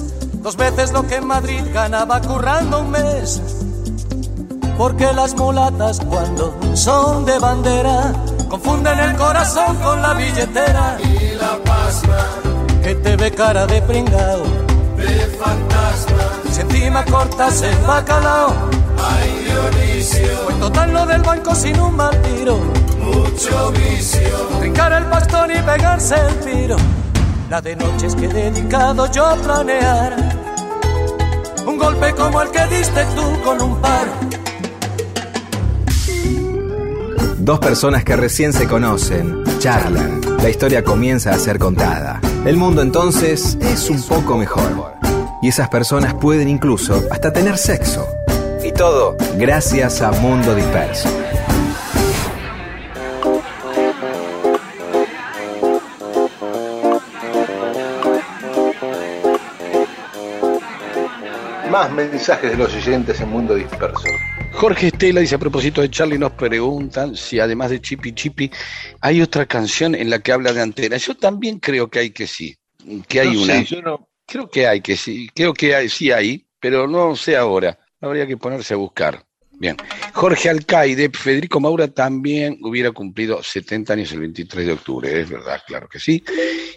dos veces lo que en Madrid ganaba currando un mes. Porque las mulatas cuando son de bandera confunden el corazón con la billetera. Y la pasma que te ve cara de pringao, de fantasma. Si encima cortas el bacalao, ay Dionisio. Pues total lo del banco sin un mal tiro. Mucho vicio. Trincar el bastón y pegarse el tiro. La de noches que he dedicado yo a planear. Un golpe como el que diste tú con un par. Dos personas que recién se conocen, charlan, la historia comienza a ser contada. El mundo entonces es un poco mejor. Y esas personas pueden incluso hasta tener sexo. Y todo gracias a Mundo Disperso. Más mensajes de los oyentes en Mundo Disperso. Jorge Estela dice a propósito de Charlie nos preguntan si además de Chipi Chipi hay otra canción en la que habla de antena. Yo también creo que hay que sí, que hay No una. sé, yo no- Creo que hay que sí, creo que hay, sí hay, pero no sé ahora. Habría que ponerse a buscar. Bien. Jorge Alcaide, Federico Maura también hubiera cumplido 70 años el 23 de octubre, es verdad, claro que sí.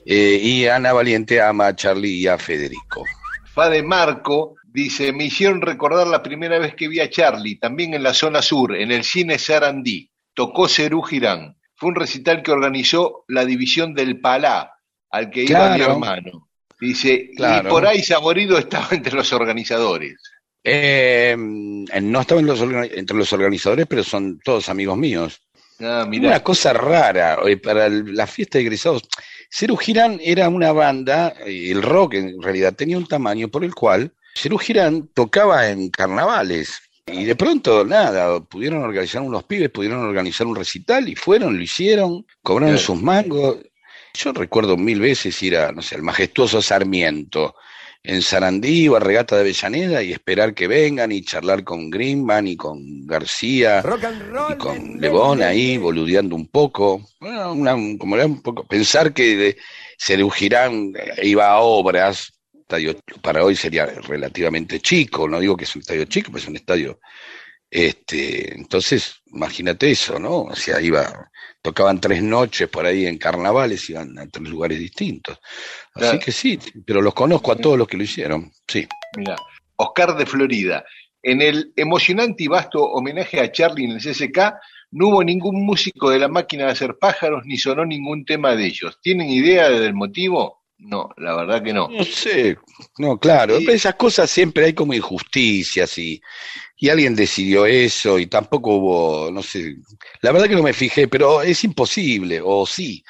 Eh, y Ana Valiente ama a Charlie y a Federico. Fade Marco dice, me hicieron recordar la primera vez que vi a Charlie, también en la zona sur, en el cine Sarandí. Tocó Cerú Girán. Fue un recital que organizó la división del Palá, al que iba mi hermano. Dice, Claro. y por ahí Saborido estaba entre los organizadores. Eh, no los organi- entre los organizadores, pero son todos amigos míos. Ah, Una cosa rara, para el- la fiesta de egresados. Cerú Girán era una banda, eh, el rock en realidad tenía un tamaño por el cual Cerú Girán tocaba en carnavales. Y de pronto, nada, pudieron organizar unos pibes, pudieron organizar un recital y fueron, lo hicieron, cobraron sus mangos. Yo recuerdo mil veces ir a, no sé, al majestuoso Sarmiento, en Sarandí o a Regata de Avellaneda y esperar que vengan y charlar con Greenman y con García roll. y con Lebón ahí boludeando un poco. Bueno, una- como era un poco, pensar que Cerú Girán iba a obras, estadio para hoy sería relativamente chico, no digo que es un estadio chico, pero es un estadio. Este, entonces, imagínate eso, ¿no? O sea, iba, tocaban tres noches por ahí en carnavales, iban a tres lugares distintos. Así Claro. que sí, pero los conozco a todos los que lo hicieron, sí. Mira, Oscar de Florida. En el emocionante y vasto homenaje a Charlie en el CSK, no hubo ningún músico de la máquina de hacer pájaros ni sonó ningún tema de ellos. ¿Tienen idea del motivo? No, la verdad que no. No sé, no, claro, Sí. esas cosas siempre hay como injusticias y, y alguien decidió eso y tampoco hubo, no sé, la verdad que no me fijé, pero es imposible, o sí,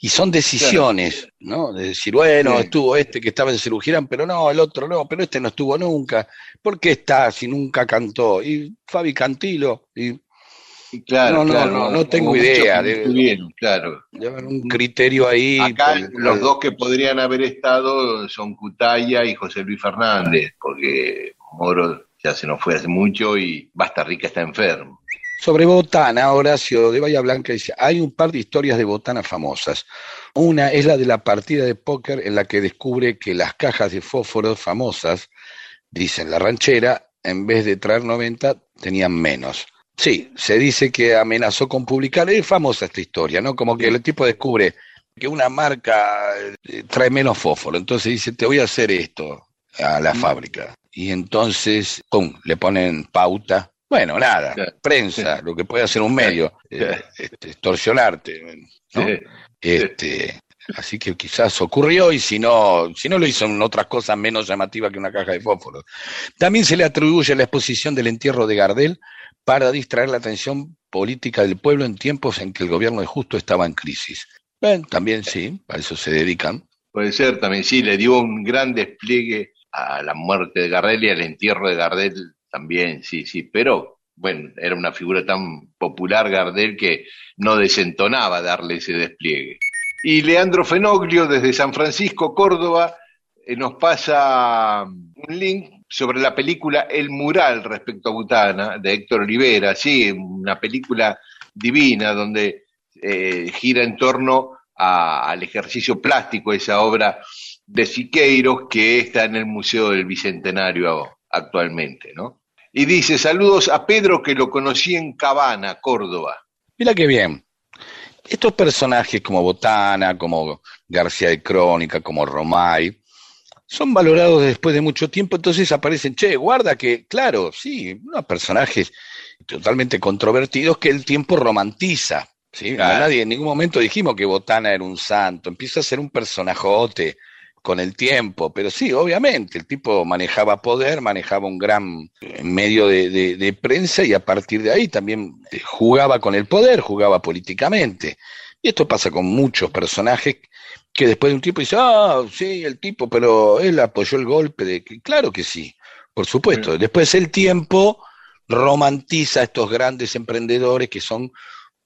y son decisiones, ¿no? De decir, bueno, Sí. estuvo este que estaba en Cerugirán, pero no, el otro no, pero este no estuvo nunca, ¿por qué está si nunca cantó? Y Fabi Cantilo, Y claro, No, no, claro, no, no tengo idea claro. llevan un criterio ahí. Acá los dos que podrían haber estado son Cutaya y José Luis Fernández, porque Moro ya se nos fue hace mucho y Basta Rica está enfermo. Sobre Botana, Horacio de Bahía Blanca dice, hay un par de historias de Botana famosas. Una es la de la partida de póker en la que descubre que las cajas de fósforos famosas, dicen la ranchera, en vez de traer 90, tenían menos. Sí, se dice que amenazó con publicar, es famosa esta historia, ¿no? Como que el tipo descubre que una marca eh, trae menos fósforo, entonces dice, te voy a hacer esto a la fábrica. Y entonces, pum, le ponen pauta. Bueno, nada, prensa, lo que puede hacer un medio, eh, este, extorsionarte, ¿no? Sí. Este, así que quizás ocurrió y si no, si no lo hizo en otras cosas menos llamativas que una caja de fósforos. También se le atribuye la exposición del entierro de Gardel para distraer la atención política del pueblo en tiempos en que el gobierno de Justo estaba en crisis. Bueno, también sí, a eso se dedican. Puede ser también, sí, le dio un gran despliegue a la muerte de Gardel y al entierro de Gardel también, sí, sí, pero bueno, era una figura tan popular Gardel que no desentonaba darle ese despliegue. Y Leandro Fenoglio desde San Francisco, Córdoba, eh, nos pasa un link sobre la película El Mural respecto a Butana de Héctor Olivera, sí, una película divina donde eh, gira en torno al ejercicio plástico, esa obra de Siqueiros que está en el Museo del Bicentenario actualmente, ¿no? Y dice, saludos a Pedro que lo conocí en Cabana, Córdoba. Mira qué bien. Estos personajes como Botana, como García de Crónica, como Romay, son valorados después de mucho tiempo, entonces aparecen, che, guarda que, claro, sí, unos personajes totalmente controvertidos que el tiempo romantiza. ¿sí? Claro. Nadie en ningún momento dijimos que Botana era un santo, empieza a ser un personajote con el tiempo, pero sí, obviamente, el tipo manejaba poder, manejaba un gran eh, medio de, de- de prensa y a partir de ahí también eh, jugaba con el poder, jugaba políticamente. Y esto pasa con muchos personajes que después de un tiempo dice, ah, sí, el tipo, pero él apoyó el golpe de... que-". Claro que sí, por supuesto. Después el tiempo romantiza a estos grandes emprendedores que son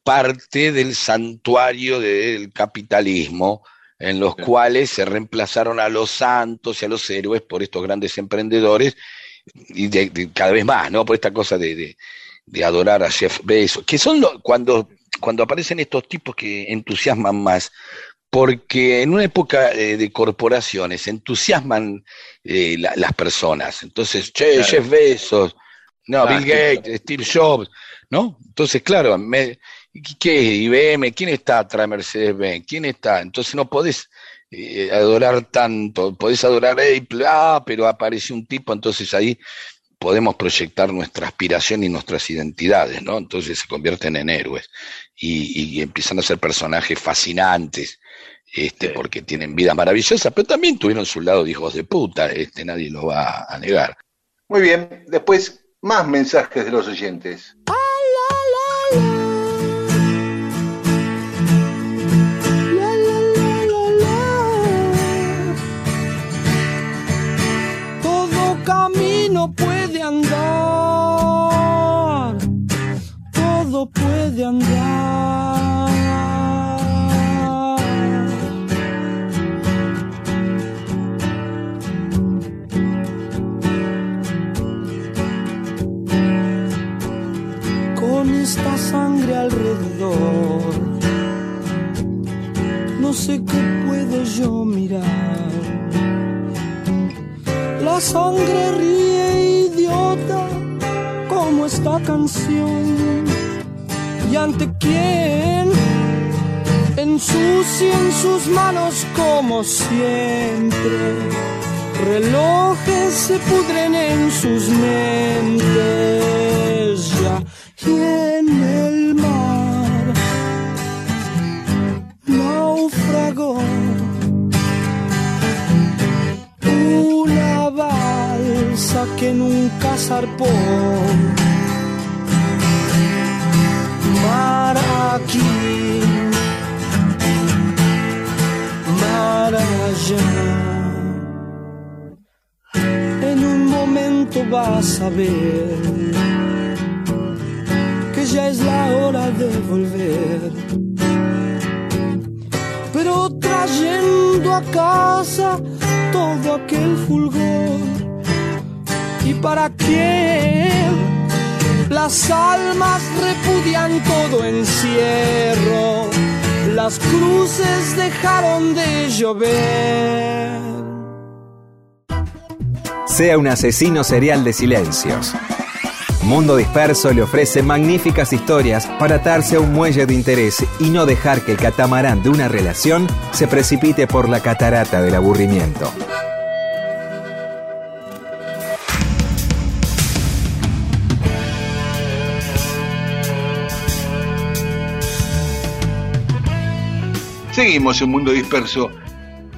parte del santuario del capitalismo, en los Sí. cuales se reemplazaron a los santos y a los héroes por estos grandes emprendedores, y de- de- cada vez más, ¿no? Por esta cosa de, de- adorar a Jeff Bezos, que son cuando, cuando aparecen estos tipos que entusiasman más, porque en una época eh, de corporaciones entusiasman eh, la- las personas. Entonces, che, Claro. Jeff Bezos, no, Claro. Bill Gates, Steve Jobs, ¿no? Entonces, claro, me, ¿qué? IBM, ¿quién está atrás de Mercedes-Benz? ¿Quién está? Entonces no podés eh, adorar tanto, podés adorar Apple, ah, pero apareció un tipo, entonces ahí podemos proyectar nuestra aspiración y nuestras identidades, ¿no? Entonces se convierten en héroes y, y empiezan a ser personajes fascinantes, este, Sí. porque tienen vidas maravillosas, pero también tuvieron su lado de hijos de puta, este, nadie lo va a negar. Muy bien, después más mensajes de los oyentes. Todo camino puede andar todo puede andar. No sé qué puedo yo mirar. La sangre ríe idiota como esta canción. ¿Y ante quién? Ensucien sus manos como siempre. Relojes se pudren en sus mentes ya. Y en el mar naufragó una balsa que nunca zarpó. Mar aquí, mar allá. En un momento vas a ver que ya es la hora de volver trayendo a casa todo aquel fulgor. ¿Y para quién? Las almas repudian todo encierro, las cruces dejaron de llover. Sea un asesino serial de silencios. Mundo Disperso le ofrece magníficas historias para atarse a un muelle de interés y no dejar que el catamarán de una relación se precipite por la catarata del aburrimiento. Seguimos en Mundo Disperso.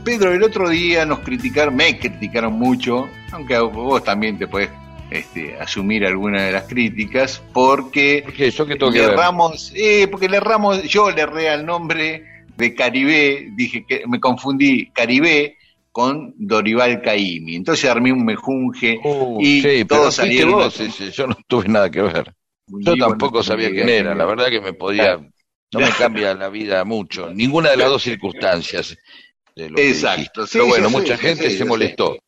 Pedro, el otro día nos criticaron, me criticaron mucho, aunque vos también te podés este, asumir alguna de las críticas, porque ¿Por qué? ¿Yo qué tengo que le ver? erramos, eh, porque le erramos, yo le erré al nombre de Caribé, dije que me confundí Caribé con Dorival Caimi. Entonces armé un mejunje Uh, y sí, todos salieron vos, yo no tuve nada que ver. Yo tampoco no sabía quién que era, la verdad que me podía, no me cambia la vida mucho, ninguna de las dos circunstancias de lo que Exacto, sí, Pero bueno, mucha gente se molestó.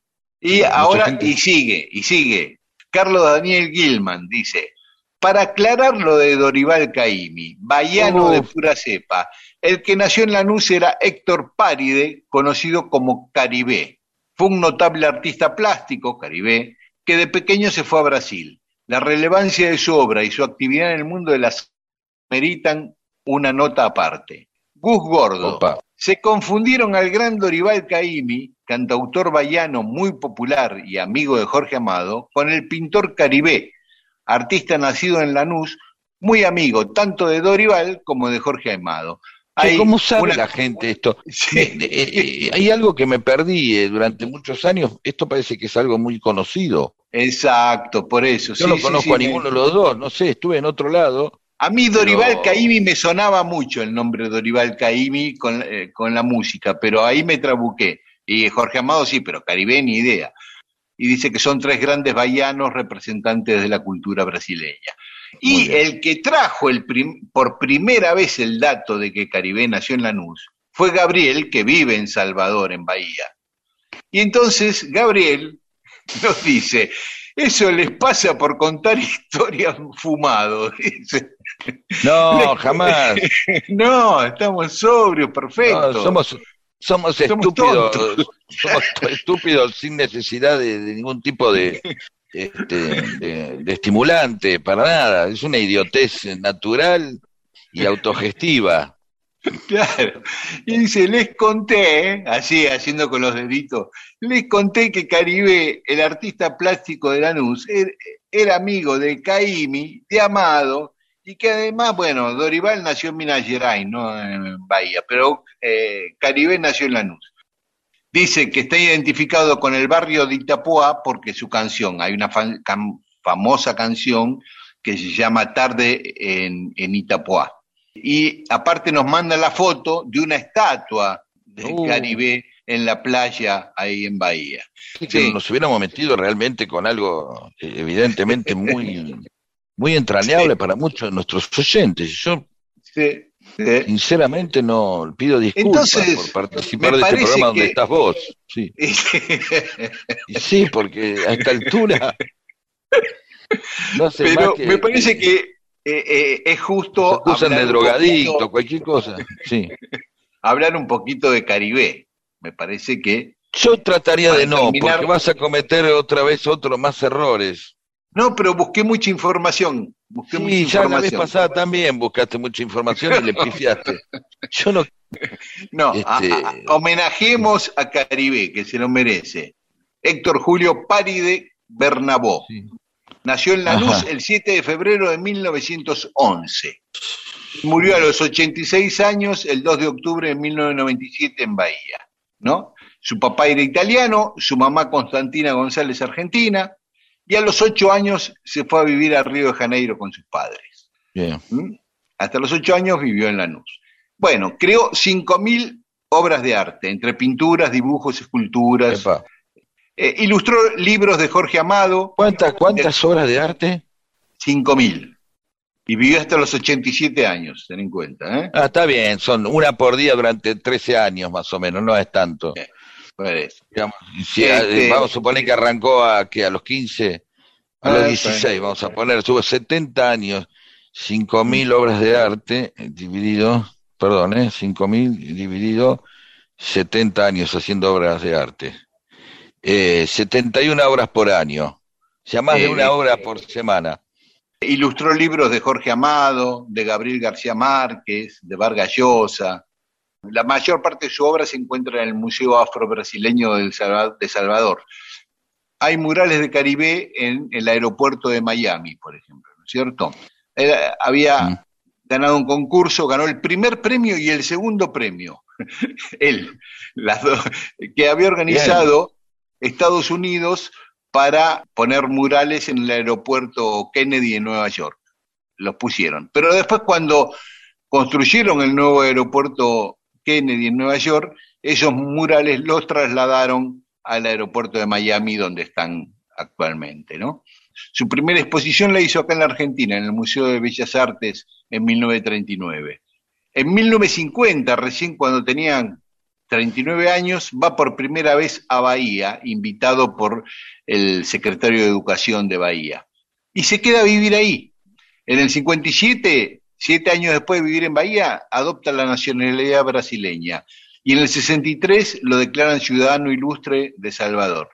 Y ahora, gente- y sigue, y sigue. Carlos Daniel Gilman dice, para aclarar lo de Dorival Caimi, baiano de pura cepa, el que nació en Lanús era Héctor Páride, conocido como Caribé. Fue un notable artista plástico, Caribé, que de pequeño se fue a Brasil. La relevancia de su obra y su actividad en el mundo de las meritan una nota aparte. Gus Gordo, Opa. Se confundieron al gran Dorival Caimi, cantautor baiano muy popular y amigo de Jorge Amado, con el pintor Caribé, artista nacido en Lanús, muy amigo tanto de Dorival como de Jorge Amado. Hay ¿Cómo sabe una- la gente esto? Sí. Me- eh, eh, hay algo que me perdí eh, durante muchos años, esto parece que es algo muy conocido. Exacto, por eso. Yo sí, no sí, conozco a ninguno de los dos, no sé, estuve en otro lado. A mí Dorival Pero- Caimi me sonaba mucho el nombre Dorival Caimi con, eh, con la música, pero ahí me trabuqué. Y Jorge Amado sí, pero Caribe ni idea. Y dice que son tres grandes baianos representantes de la cultura brasileña. Muy Y bien. el que trajo el prim- por primera vez el dato de que Caribe nació en Lanús fue Gabriel, que vive en Salvador, en Bahía. Y entonces Gabriel nos dice, eso les pasa por contar historias fumados. dice. No, jamás. No, estamos sobrios, perfecto. No, somos, somos Somos estúpidos, tontos. somos estúpidos sin necesidad de, de ningún tipo de, este, de, de estimulante, para nada. Es una idiotez natural y autogestiva. Claro. Y dice, les conté, así haciendo con los deditos, les conté que Caribe, el artista plástico de Lanús, er- era amigo de Caimi, de Amado, y que además, bueno, Dorival nació en Minas Gerais, no en Bahía, pero eh, Caribe nació en Lanús. Dice que está identificado con el barrio de Itapuá porque su canción, hay una fan- famosa canción que se llama Tarde en, en Itapuá. Y aparte nos manda la foto de una estatua de Uh. Caribe en la playa ahí en Bahía. Sí, que Sí. nos hubiéramos metido realmente con algo eh, evidentemente muy, muy entrañable Sí. para muchos de nuestros oyentes. Yo, Sí, sí. sinceramente, no pido disculpas Entonces, por participar de este programa donde estás vos. Sí, y sí, porque a esta altura no hace Pero más que me parece que eh, eh, es se justo acusan de drogadicto, poquito- cualquier cosa. Sí. hablar un poquito de Caribe. Me parece que Yo trataría de no, terminar- porque vas a cometer otra vez otro más errores. No, pero busqué mucha información. Busqué mucha Sí, ya la vez pasada también buscaste mucha información y le pifiaste. Yo no No, Este- a- a- homenajemos a Caribe, que se lo merece. Héctor Julio Paride Bernabó. Nació en Lanús Ajá. el 7 de febrero de 1911. Murió a los 86 años el 2 de octubre de 1997 en Bahía, ¿no? Su papá era italiano, su mamá Constantina González argentina, y a los 8 años se fue a vivir a Río de Janeiro con sus padres. Bien. ¿Mm? Hasta los 8 años vivió en Lanús. Bueno, creó 5.000 obras de arte, entre pinturas, dibujos, esculturas. Eh, ilustró libros de Jorge Amado, ¿Cuántas, ¿Cuántas obras de arte? 5.000. Y vivió hasta los 87 años, ten en cuenta. ¿eh? Ah, está bien, son una por día durante 13 años más o menos, no es tanto. Bien. Digamos, si, Este- eh, vamos a suponer que arrancó a, que a los 15, a Ah, los está 16, bien. vamos a poner, tuvo 70 años, 5.000 obras de arte, eh, dividido, perdón, eh, 5.000 dividido 70 años haciendo obras de arte. Eh, 71 obras por año, o sea, más de Eh, una obra por semana. Ilustró libros de Jorge Amado, de Gabriel García Márquez, de Vargas Llosa. La mayor parte de su obra se encuentra en el Museo Afro-Brasileño de Salvador. Hay murales de Caribe en el aeropuerto de Miami, por ejemplo, ¿no es cierto? Él había Mm. ganado un concurso, ganó el primer premio y el segundo premio. Él, las dos, que había organizado Estados Unidos para poner murales en el aeropuerto Kennedy en Nueva York. Los pusieron. Pero después cuando construyeron el nuevo aeropuerto Kennedy en Nueva York, esos murales los trasladaron al aeropuerto de Miami donde están actualmente, ¿no? Su primera exposición la hizo acá en la Argentina, en el Museo de Bellas Artes, en 1939. En 1950, recién cuando tenían 39 años, va por primera vez a Bahía, invitado por el secretario de Educación de Bahía. Y se queda a vivir ahí. En el 57, siete años después de vivir en Bahía, adopta la nacionalidad brasileña. Y en el 63 lo declaran ciudadano ilustre de Salvador.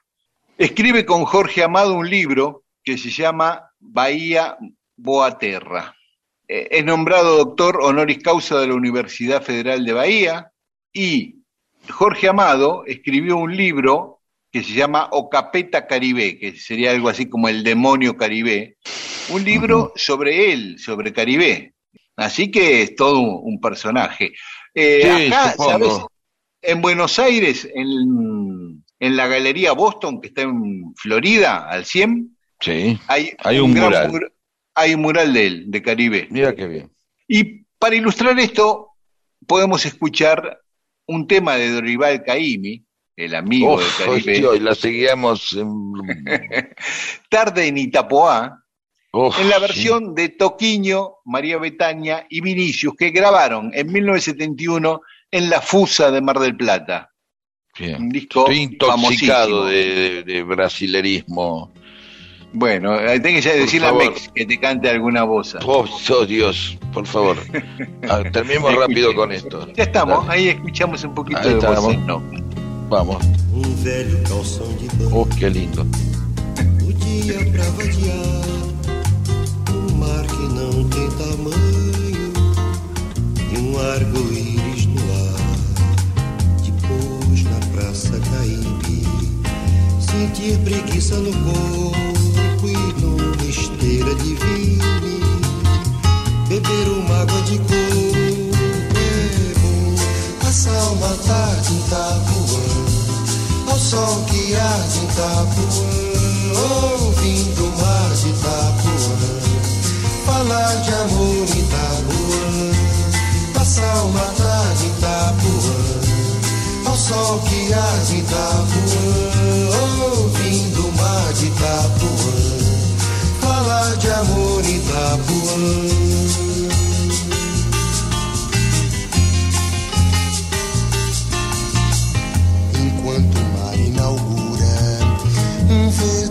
Escribe con Jorge Amado un libro que se llama Bahía Boaterra. Eh, es nombrado doctor honoris causa de la Universidad Federal de Bahía y Jorge Amado escribió un libro que se llama Ocapeta Caribe, que sería algo así como el demonio Caribe, un libro sobre él, sobre Caribe. Así que es todo un personaje. Eh, Sí, acá. ¿sabes? En Buenos Aires, en, en la Galería Boston, que está en Florida, al 100, Sí, hay, Hay un mural. mur- hay un mural de él, de Caribe. mira qué bien. Y para ilustrar esto, podemos escuchar un tema de Dorival Caymmi, el amigo Uf, de Caribe, hostia, y la seguíamos en, Tarde en Itapoá, Uf, en la sí. versión de Toquiño, María Betania y Vinicius, que grabaron en 1971 en la Fusa de Mar del Plata. Bien. Un disco Estoy intoxicado de, de- de brasilerismo. Bueno, ahí tenés que decirle a. Mex que te cante alguna voz. Oh, oh, Dios, por favor. Ah, terminemos rápido con esto. Ya estamos, Dale, ahí escuchamos un poquito Ahí de estamos. voz. ¿no? Vamos. Oh, qué lindo. Tamanho e um arco-íris no ar. Depois na praça Caíbe, sentir preguiça no corpo e numa esteira de vime, beber uma água de coco é. Passar uma tarde em Itapuã, ao sol que arde em Itapuã, ouvindo falar de amor Itapuã, passar uma tarde Itapuã, ao sol que arde em Itapuã, ouvindo o mar de Itapuã, falar de amor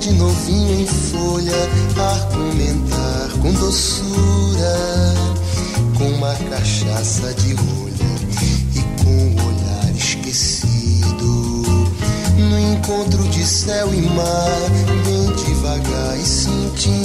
em Itapuã. em folha, argumentar com doçura, com uma cachaça de rolha e com o olhar esquecido. No encontro de céu e mar, bem devagar e sentindo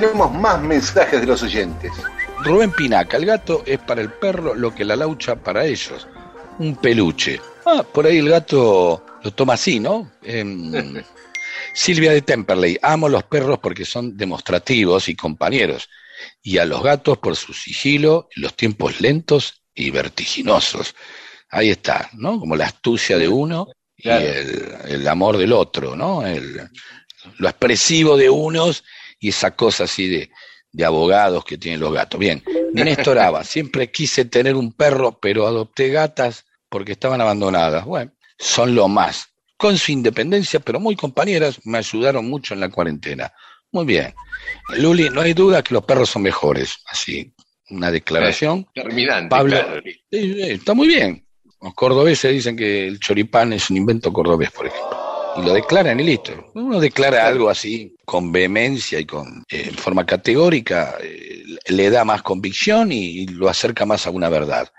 Tenemos más mensajes de los oyentes. Rubén Pinaca, el gato es para el perro lo que la laucha para ellos. Un peluche. Ah, por ahí el gato lo toma así, ¿no? Em, Silvia de Temperley, amo los perros porque son demostrativos y compañeros, y a los gatos por su sigilo los tiempos lentos y vertiginosos. Ahí está, ¿no? Como la astucia de uno Claro. y el, el amor del otro, ¿no? El- lo expresivo de unos y esa cosa así de, de abogados que tienen los gatos. Bien, Néstor Aba, siempre quise tener un perro, pero adopté gatas porque estaban abandonadas. Bueno, son lo más. Con su independencia, pero muy compañeras, me ayudaron mucho en la cuarentena. Muy bien. Luli, no hay duda que los perros son mejores. Así, una declaración. Terminante, Pablo. claro. Está muy bien. Los cordobeses dicen que el choripán es un invento cordobés, por ejemplo. Y lo declaran y listo. Uno declara algo así con vehemencia y con eh, forma categórica, eh, le da más convicción y, lo acerca más a una verdad.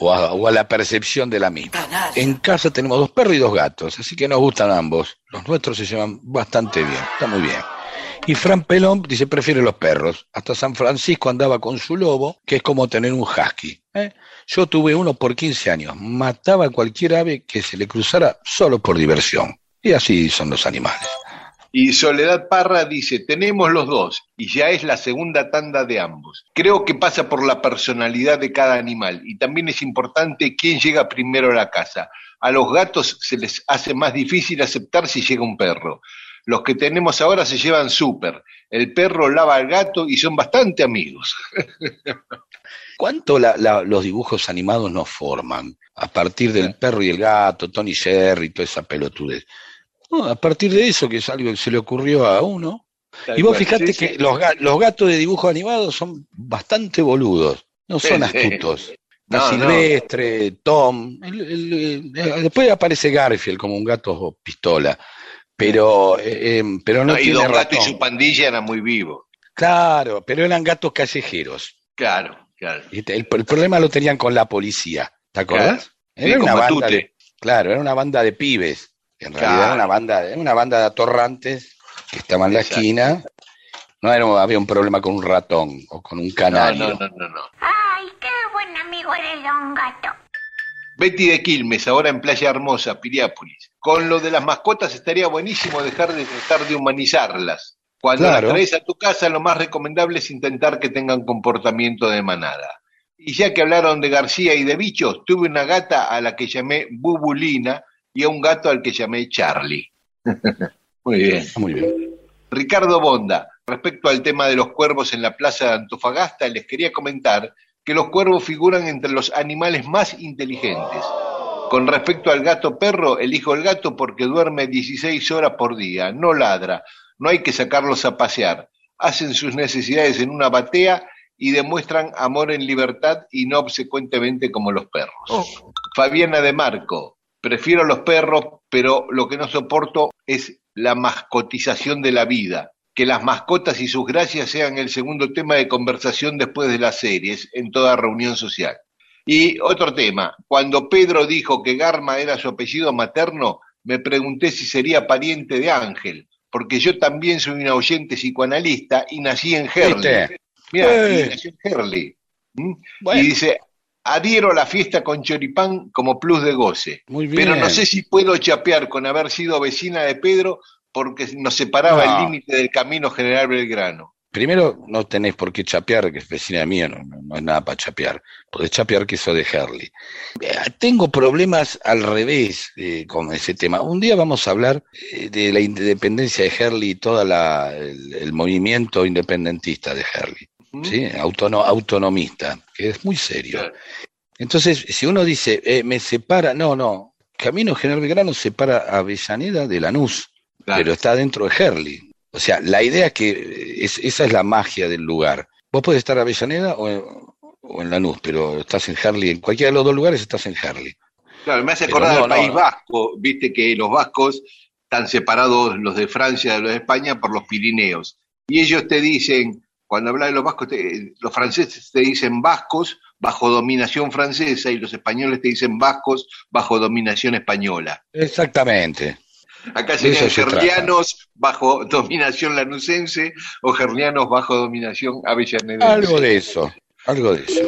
O a, o a la percepción de la misma. En casa tenemos dos perros y dos gatos, así que nos gustan ambos. Los nuestros se llevan bastante bien, está muy bien. Y Fran Pelón dice, prefiere los perros. Hasta San Francisco andaba con su lobo, que es como tener un husky. ¿eh? Yo tuve uno por 15 años. Mataba a cualquier ave que se le cruzara solo por diversión. Y así son los animales. Y Soledad Parra dice, tenemos los dos, y ya es la segunda tanda de ambos. Creo que pasa por la personalidad de cada animal, y también es importante quién llega primero a la casa. A los gatos se les hace más difícil aceptar si llega un perro. Los que tenemos ahora se llevan súper. El perro lava al gato y son bastante amigos. ¿Cuánto la- la- los dibujos animados nos forman? A partir del perro y el gato, Tony Jerry, toda esa pelotudez. No, a partir de eso, que es algo que se le ocurrió a uno. Y vos fijate Sí, que sí. los, ga- los gatos de dibujos animados son bastante boludos, no Sí, son sí. astutos. No, no. Silvestre, Tom, el- el- el- después aparece Garfield como un gato pistola, pero, eh, em, pero no, No, y Don Gato y su pandilla eran muy vivos. Claro, pero eran gatos callejeros. Claro, claro. El, problema lo tenían con la policía, ¿te acordás? Sí, Era con una banda de, claro, era una banda de pibes. En realidad era una banda, era una banda de atorrantes que estaban en la Exacto. esquina. No era, había un problema con un ratón o con un No, canario. no, no, no, no. Ay, qué buen amigo eres, don Gato. Betty de Quilmes, ahora en Playa Hermosa, Piriápolis. Con lo de las mascotas estaría buenísimo dejar de tratar de humanizarlas. Cuando Claro. las traes a tu casa, lo más recomendable es intentar que tengan comportamiento de manada. Y ya que hablaron de García y de bichos, tuve una gata a la que llamé Bubulina y a un gato al que llamé Charlie. Muy bien. Muy bien. Ricardo Bonda, respecto al tema de los cuervos en la plaza de Antofagasta, les quería comentar que los cuervos figuran entre los animales más inteligentes. Con respecto al gato perro, elijo el gato porque duerme 16 horas por día, no ladra, no hay que sacarlos a pasear, hacen sus necesidades en una batea y demuestran amor en libertad y no obsecuentemente como los perros. Fabiana de Marco, prefiero los perros, pero lo que no soporto es la mascotización de la vida. Que las mascotas y sus gracias sean el segundo tema de conversación después de las series, en toda reunión social. Y otro tema, cuando Pedro dijo que Garma era su apellido materno, me pregunté si sería pariente de Ángel, porque yo también soy una oyente psicoanalista y nací en Herley. Mira, Eh. en Herley. ¿Mm? Bueno. Y dice, adhiero a la fiesta con choripán como plus de goce. Muy bien. Pero no sé si puedo chapear con haber sido vecina de Pedro porque nos separaba No. el límite del camino General Belgrano. Primero, no tenés por qué chapear, que es vecina mía, no, no- no es nada para chapear. Podés chapear que sos de Herley. Eh, Tengo problemas al revés eh, con ese tema. Un día vamos a hablar eh, de la independencia de Herley y todo el, el movimiento independentista de Herley. ¿Sí? Autono- autonomista, que es muy serio. Entonces, si uno dice, eh, me separa, no, no, Camino General Belgrano separa a Avellaneda de Lanús, Claro. pero está dentro de Herley. O sea, la idea es que eh, es, esa es la magia del lugar. Vos podés estar en Avellaneda o en, o en Lanús, pero estás en Herley, en cualquiera de los dos lugares estás en Herley. Claro, me hace acordar al no, País no. Vasco, viste que los vascos están separados los de Francia de los de España por los Pirineos. Y ellos te dicen, cuando hablas de los vascos, te- los franceses te dicen vascos bajo dominación francesa y los españoles te dicen vascos bajo dominación española. Exactamente. Acá serían se gerlianos bajo dominación lanucense o gerlianos bajo dominación avellanedense. Algo de eso, algo de eso.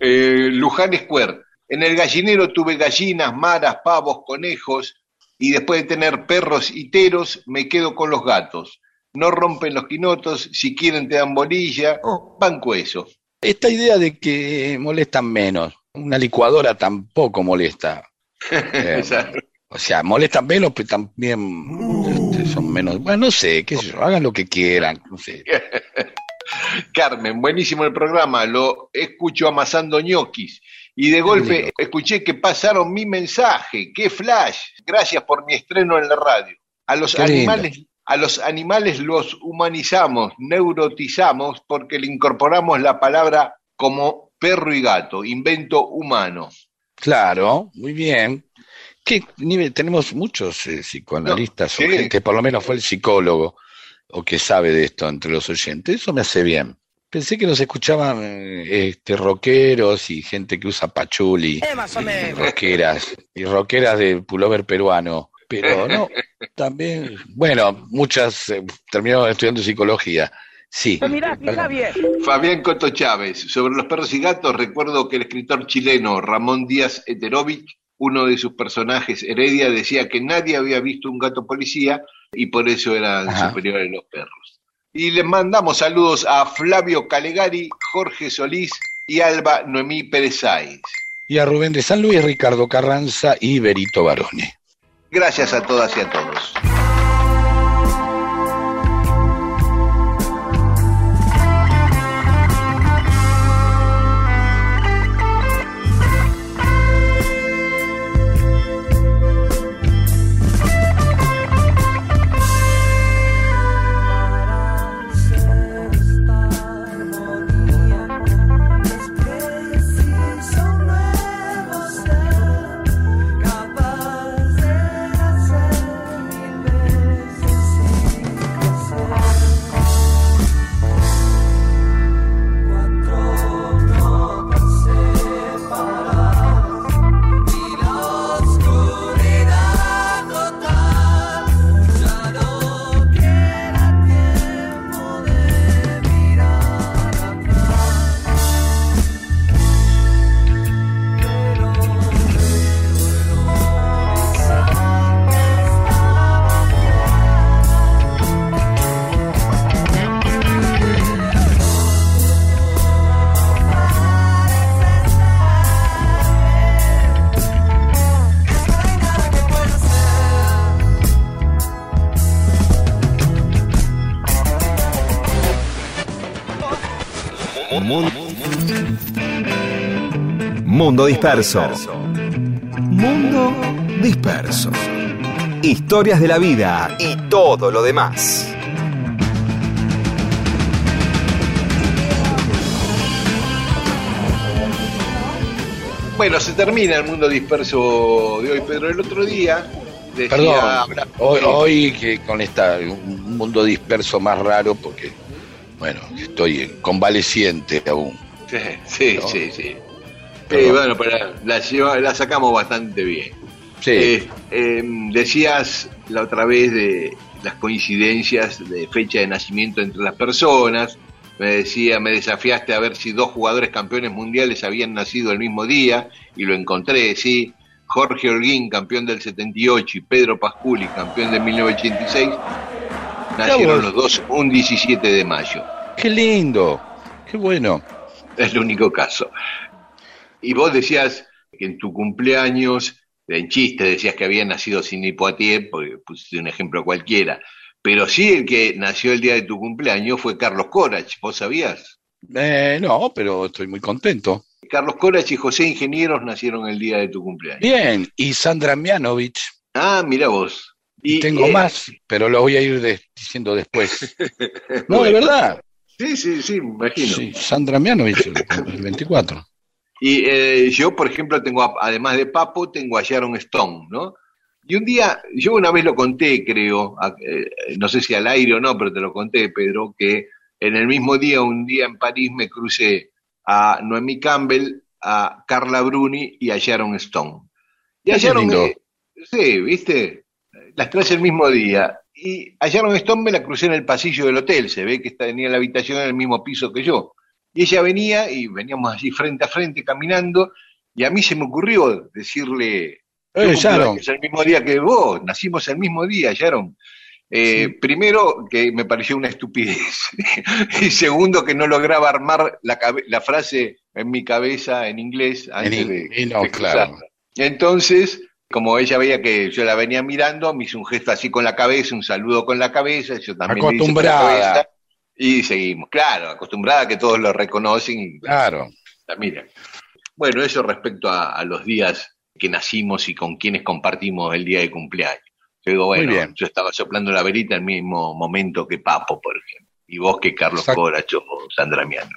Eh, Luján Square. En el gallinero tuve gallinas, maras, pavos, conejos y después de tener perros y teros me quedo con los gatos. No rompen los quinotos, si quieren te dan bolilla, banco eso. Esta idea de que molestan menos, una licuadora tampoco molesta. Eh, o sea, molestan menos, pero también este, son menos. Bueno, no sé, qué sé yo, hagan lo que quieran, no sé. Carmen, buenísimo el programa, lo escucho amasando ñoquis y de golpe escuché que pasaron mi mensaje, qué flash, gracias por mi estreno en la radio. A los Qué lindo. A los animales los humanizamos, neurotizamos porque le incorporamos la palabra como perro y gato, invento humano. Claro, muy bien. ¿Qué nivel? Tenemos muchos eh, psicoanalistas No, o sí. gente, por lo menos fue el psicólogo o que sabe de esto entre los oyentes. Eso me hace bien. Pensé que nos escuchaban eh, este, rockeros y gente que usa pachuli, y rockeras, y rockeras de pullover peruano. Pero no, también, bueno, muchas eh, terminaron estudiando psicología. Sí. Fabián Coto Chávez, sobre los perros y gatos, recuerdo que el escritor chileno Ramón Díaz Eterovich, uno de sus personajes, Heredia, decía que nadie había visto un gato policía y por eso eran Ajá. superiores los perros. Y les mandamos saludos a Flavio Calegari, Jorge Solís y Alba Noemí Pérez Sáenz. Y a Rubén de San Luis, Ricardo Carranza y Berito Barone. Gracias a todas y a todos. Disperso. Mundo disperso. Historias de la vida y todo lo demás. Bueno, se termina el mundo disperso de hoy, Pedro. El otro día decía... Perdón, hoy, hoy que con esta un mundo disperso más raro porque, bueno, estoy convaleciente aún. Sí, sí, No. sí. sí. Bueno, pero la, lleva- la sacamos bastante bien. Sí, Eh, eh, decías la otra vez de las coincidencias de fecha de nacimiento entre las personas. Me decía, me desafiaste a ver si dos jugadores campeones mundiales habían nacido el mismo día y lo encontré, sí. Jorge Holguín, campeón del 78, y Pedro Pasculi, campeón del 1986, nacieron los dos un 17 de mayo. Qué lindo, qué bueno. Es el único caso. Y vos decías que en tu cumpleaños, en chiste, decías que había nacido sin Poitier, porque pusiste un ejemplo cualquiera. Pero sí el que nació el día de tu cumpleaños fue Carlos Corach, ¿vos sabías? Eh, no, pero estoy muy contento. Carlos Corach y José Ingenieros nacieron el día de tu cumpleaños. Bien, y Sandra Mianovich, Ah, mira vos. Y, tengo eh, más, pero lo voy a ir de- diciendo después. No, de verdad. Sí, sí, sí, me imagino. Sí, Sandra Mianovich, el 24. Y eh, yo, por ejemplo, tengo, a- además de Papo, tengo a Sharon Stone, ¿no? Y un día, yo una vez lo conté, creo, a- eh, no sé si al aire o no, pero te lo conté, Pedro, que en el mismo día, un día en París, me crucé a Noemí Campbell, a Carla Bruni y a Sharon Stone. Y a Sharon, eh, sí, ¿viste? Las traje el mismo día. Y a Sharon Stone me la crucé en el pasillo del hotel, se ve que tenía la habitación en el mismo piso que yo. Y ella venía y veníamos así frente a frente caminando y a mí se me ocurrió decirle, Eh, Sharon. años el mismo día que vos, nacimos el mismo día, Sharon. Eh, Primero, que me pareció una estupidez. y segundo, que no lograba armar la, la frase en mi cabeza en inglés antes En de, in- y no, de claro. cruzarla. Entonces, como ella veía que yo la venía mirando, me hizo un gesto así con la cabeza, un saludo con la cabeza, yo también le hice con la Acostumbrada. cabeza, y seguimos. Claro, acostumbrada a que todos lo reconocen y Claro. la miran. Bueno, eso respecto a, a los días que nacimos y con quienes compartimos el día de cumpleaños. Yo digo, bueno, yo estaba soplando la verita en el mismo momento que Papo, por ejemplo. Y vos que Carlos Exacto. Coracho o Sandra Miano.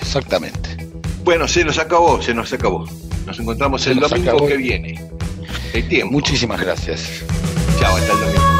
Exactamente. Bueno, se nos acabó, se nos acabó. Nos encontramos Se el nos domingo acabó. que viene. El tiempo. Muchísimas gracias. Chao, hasta el domingo.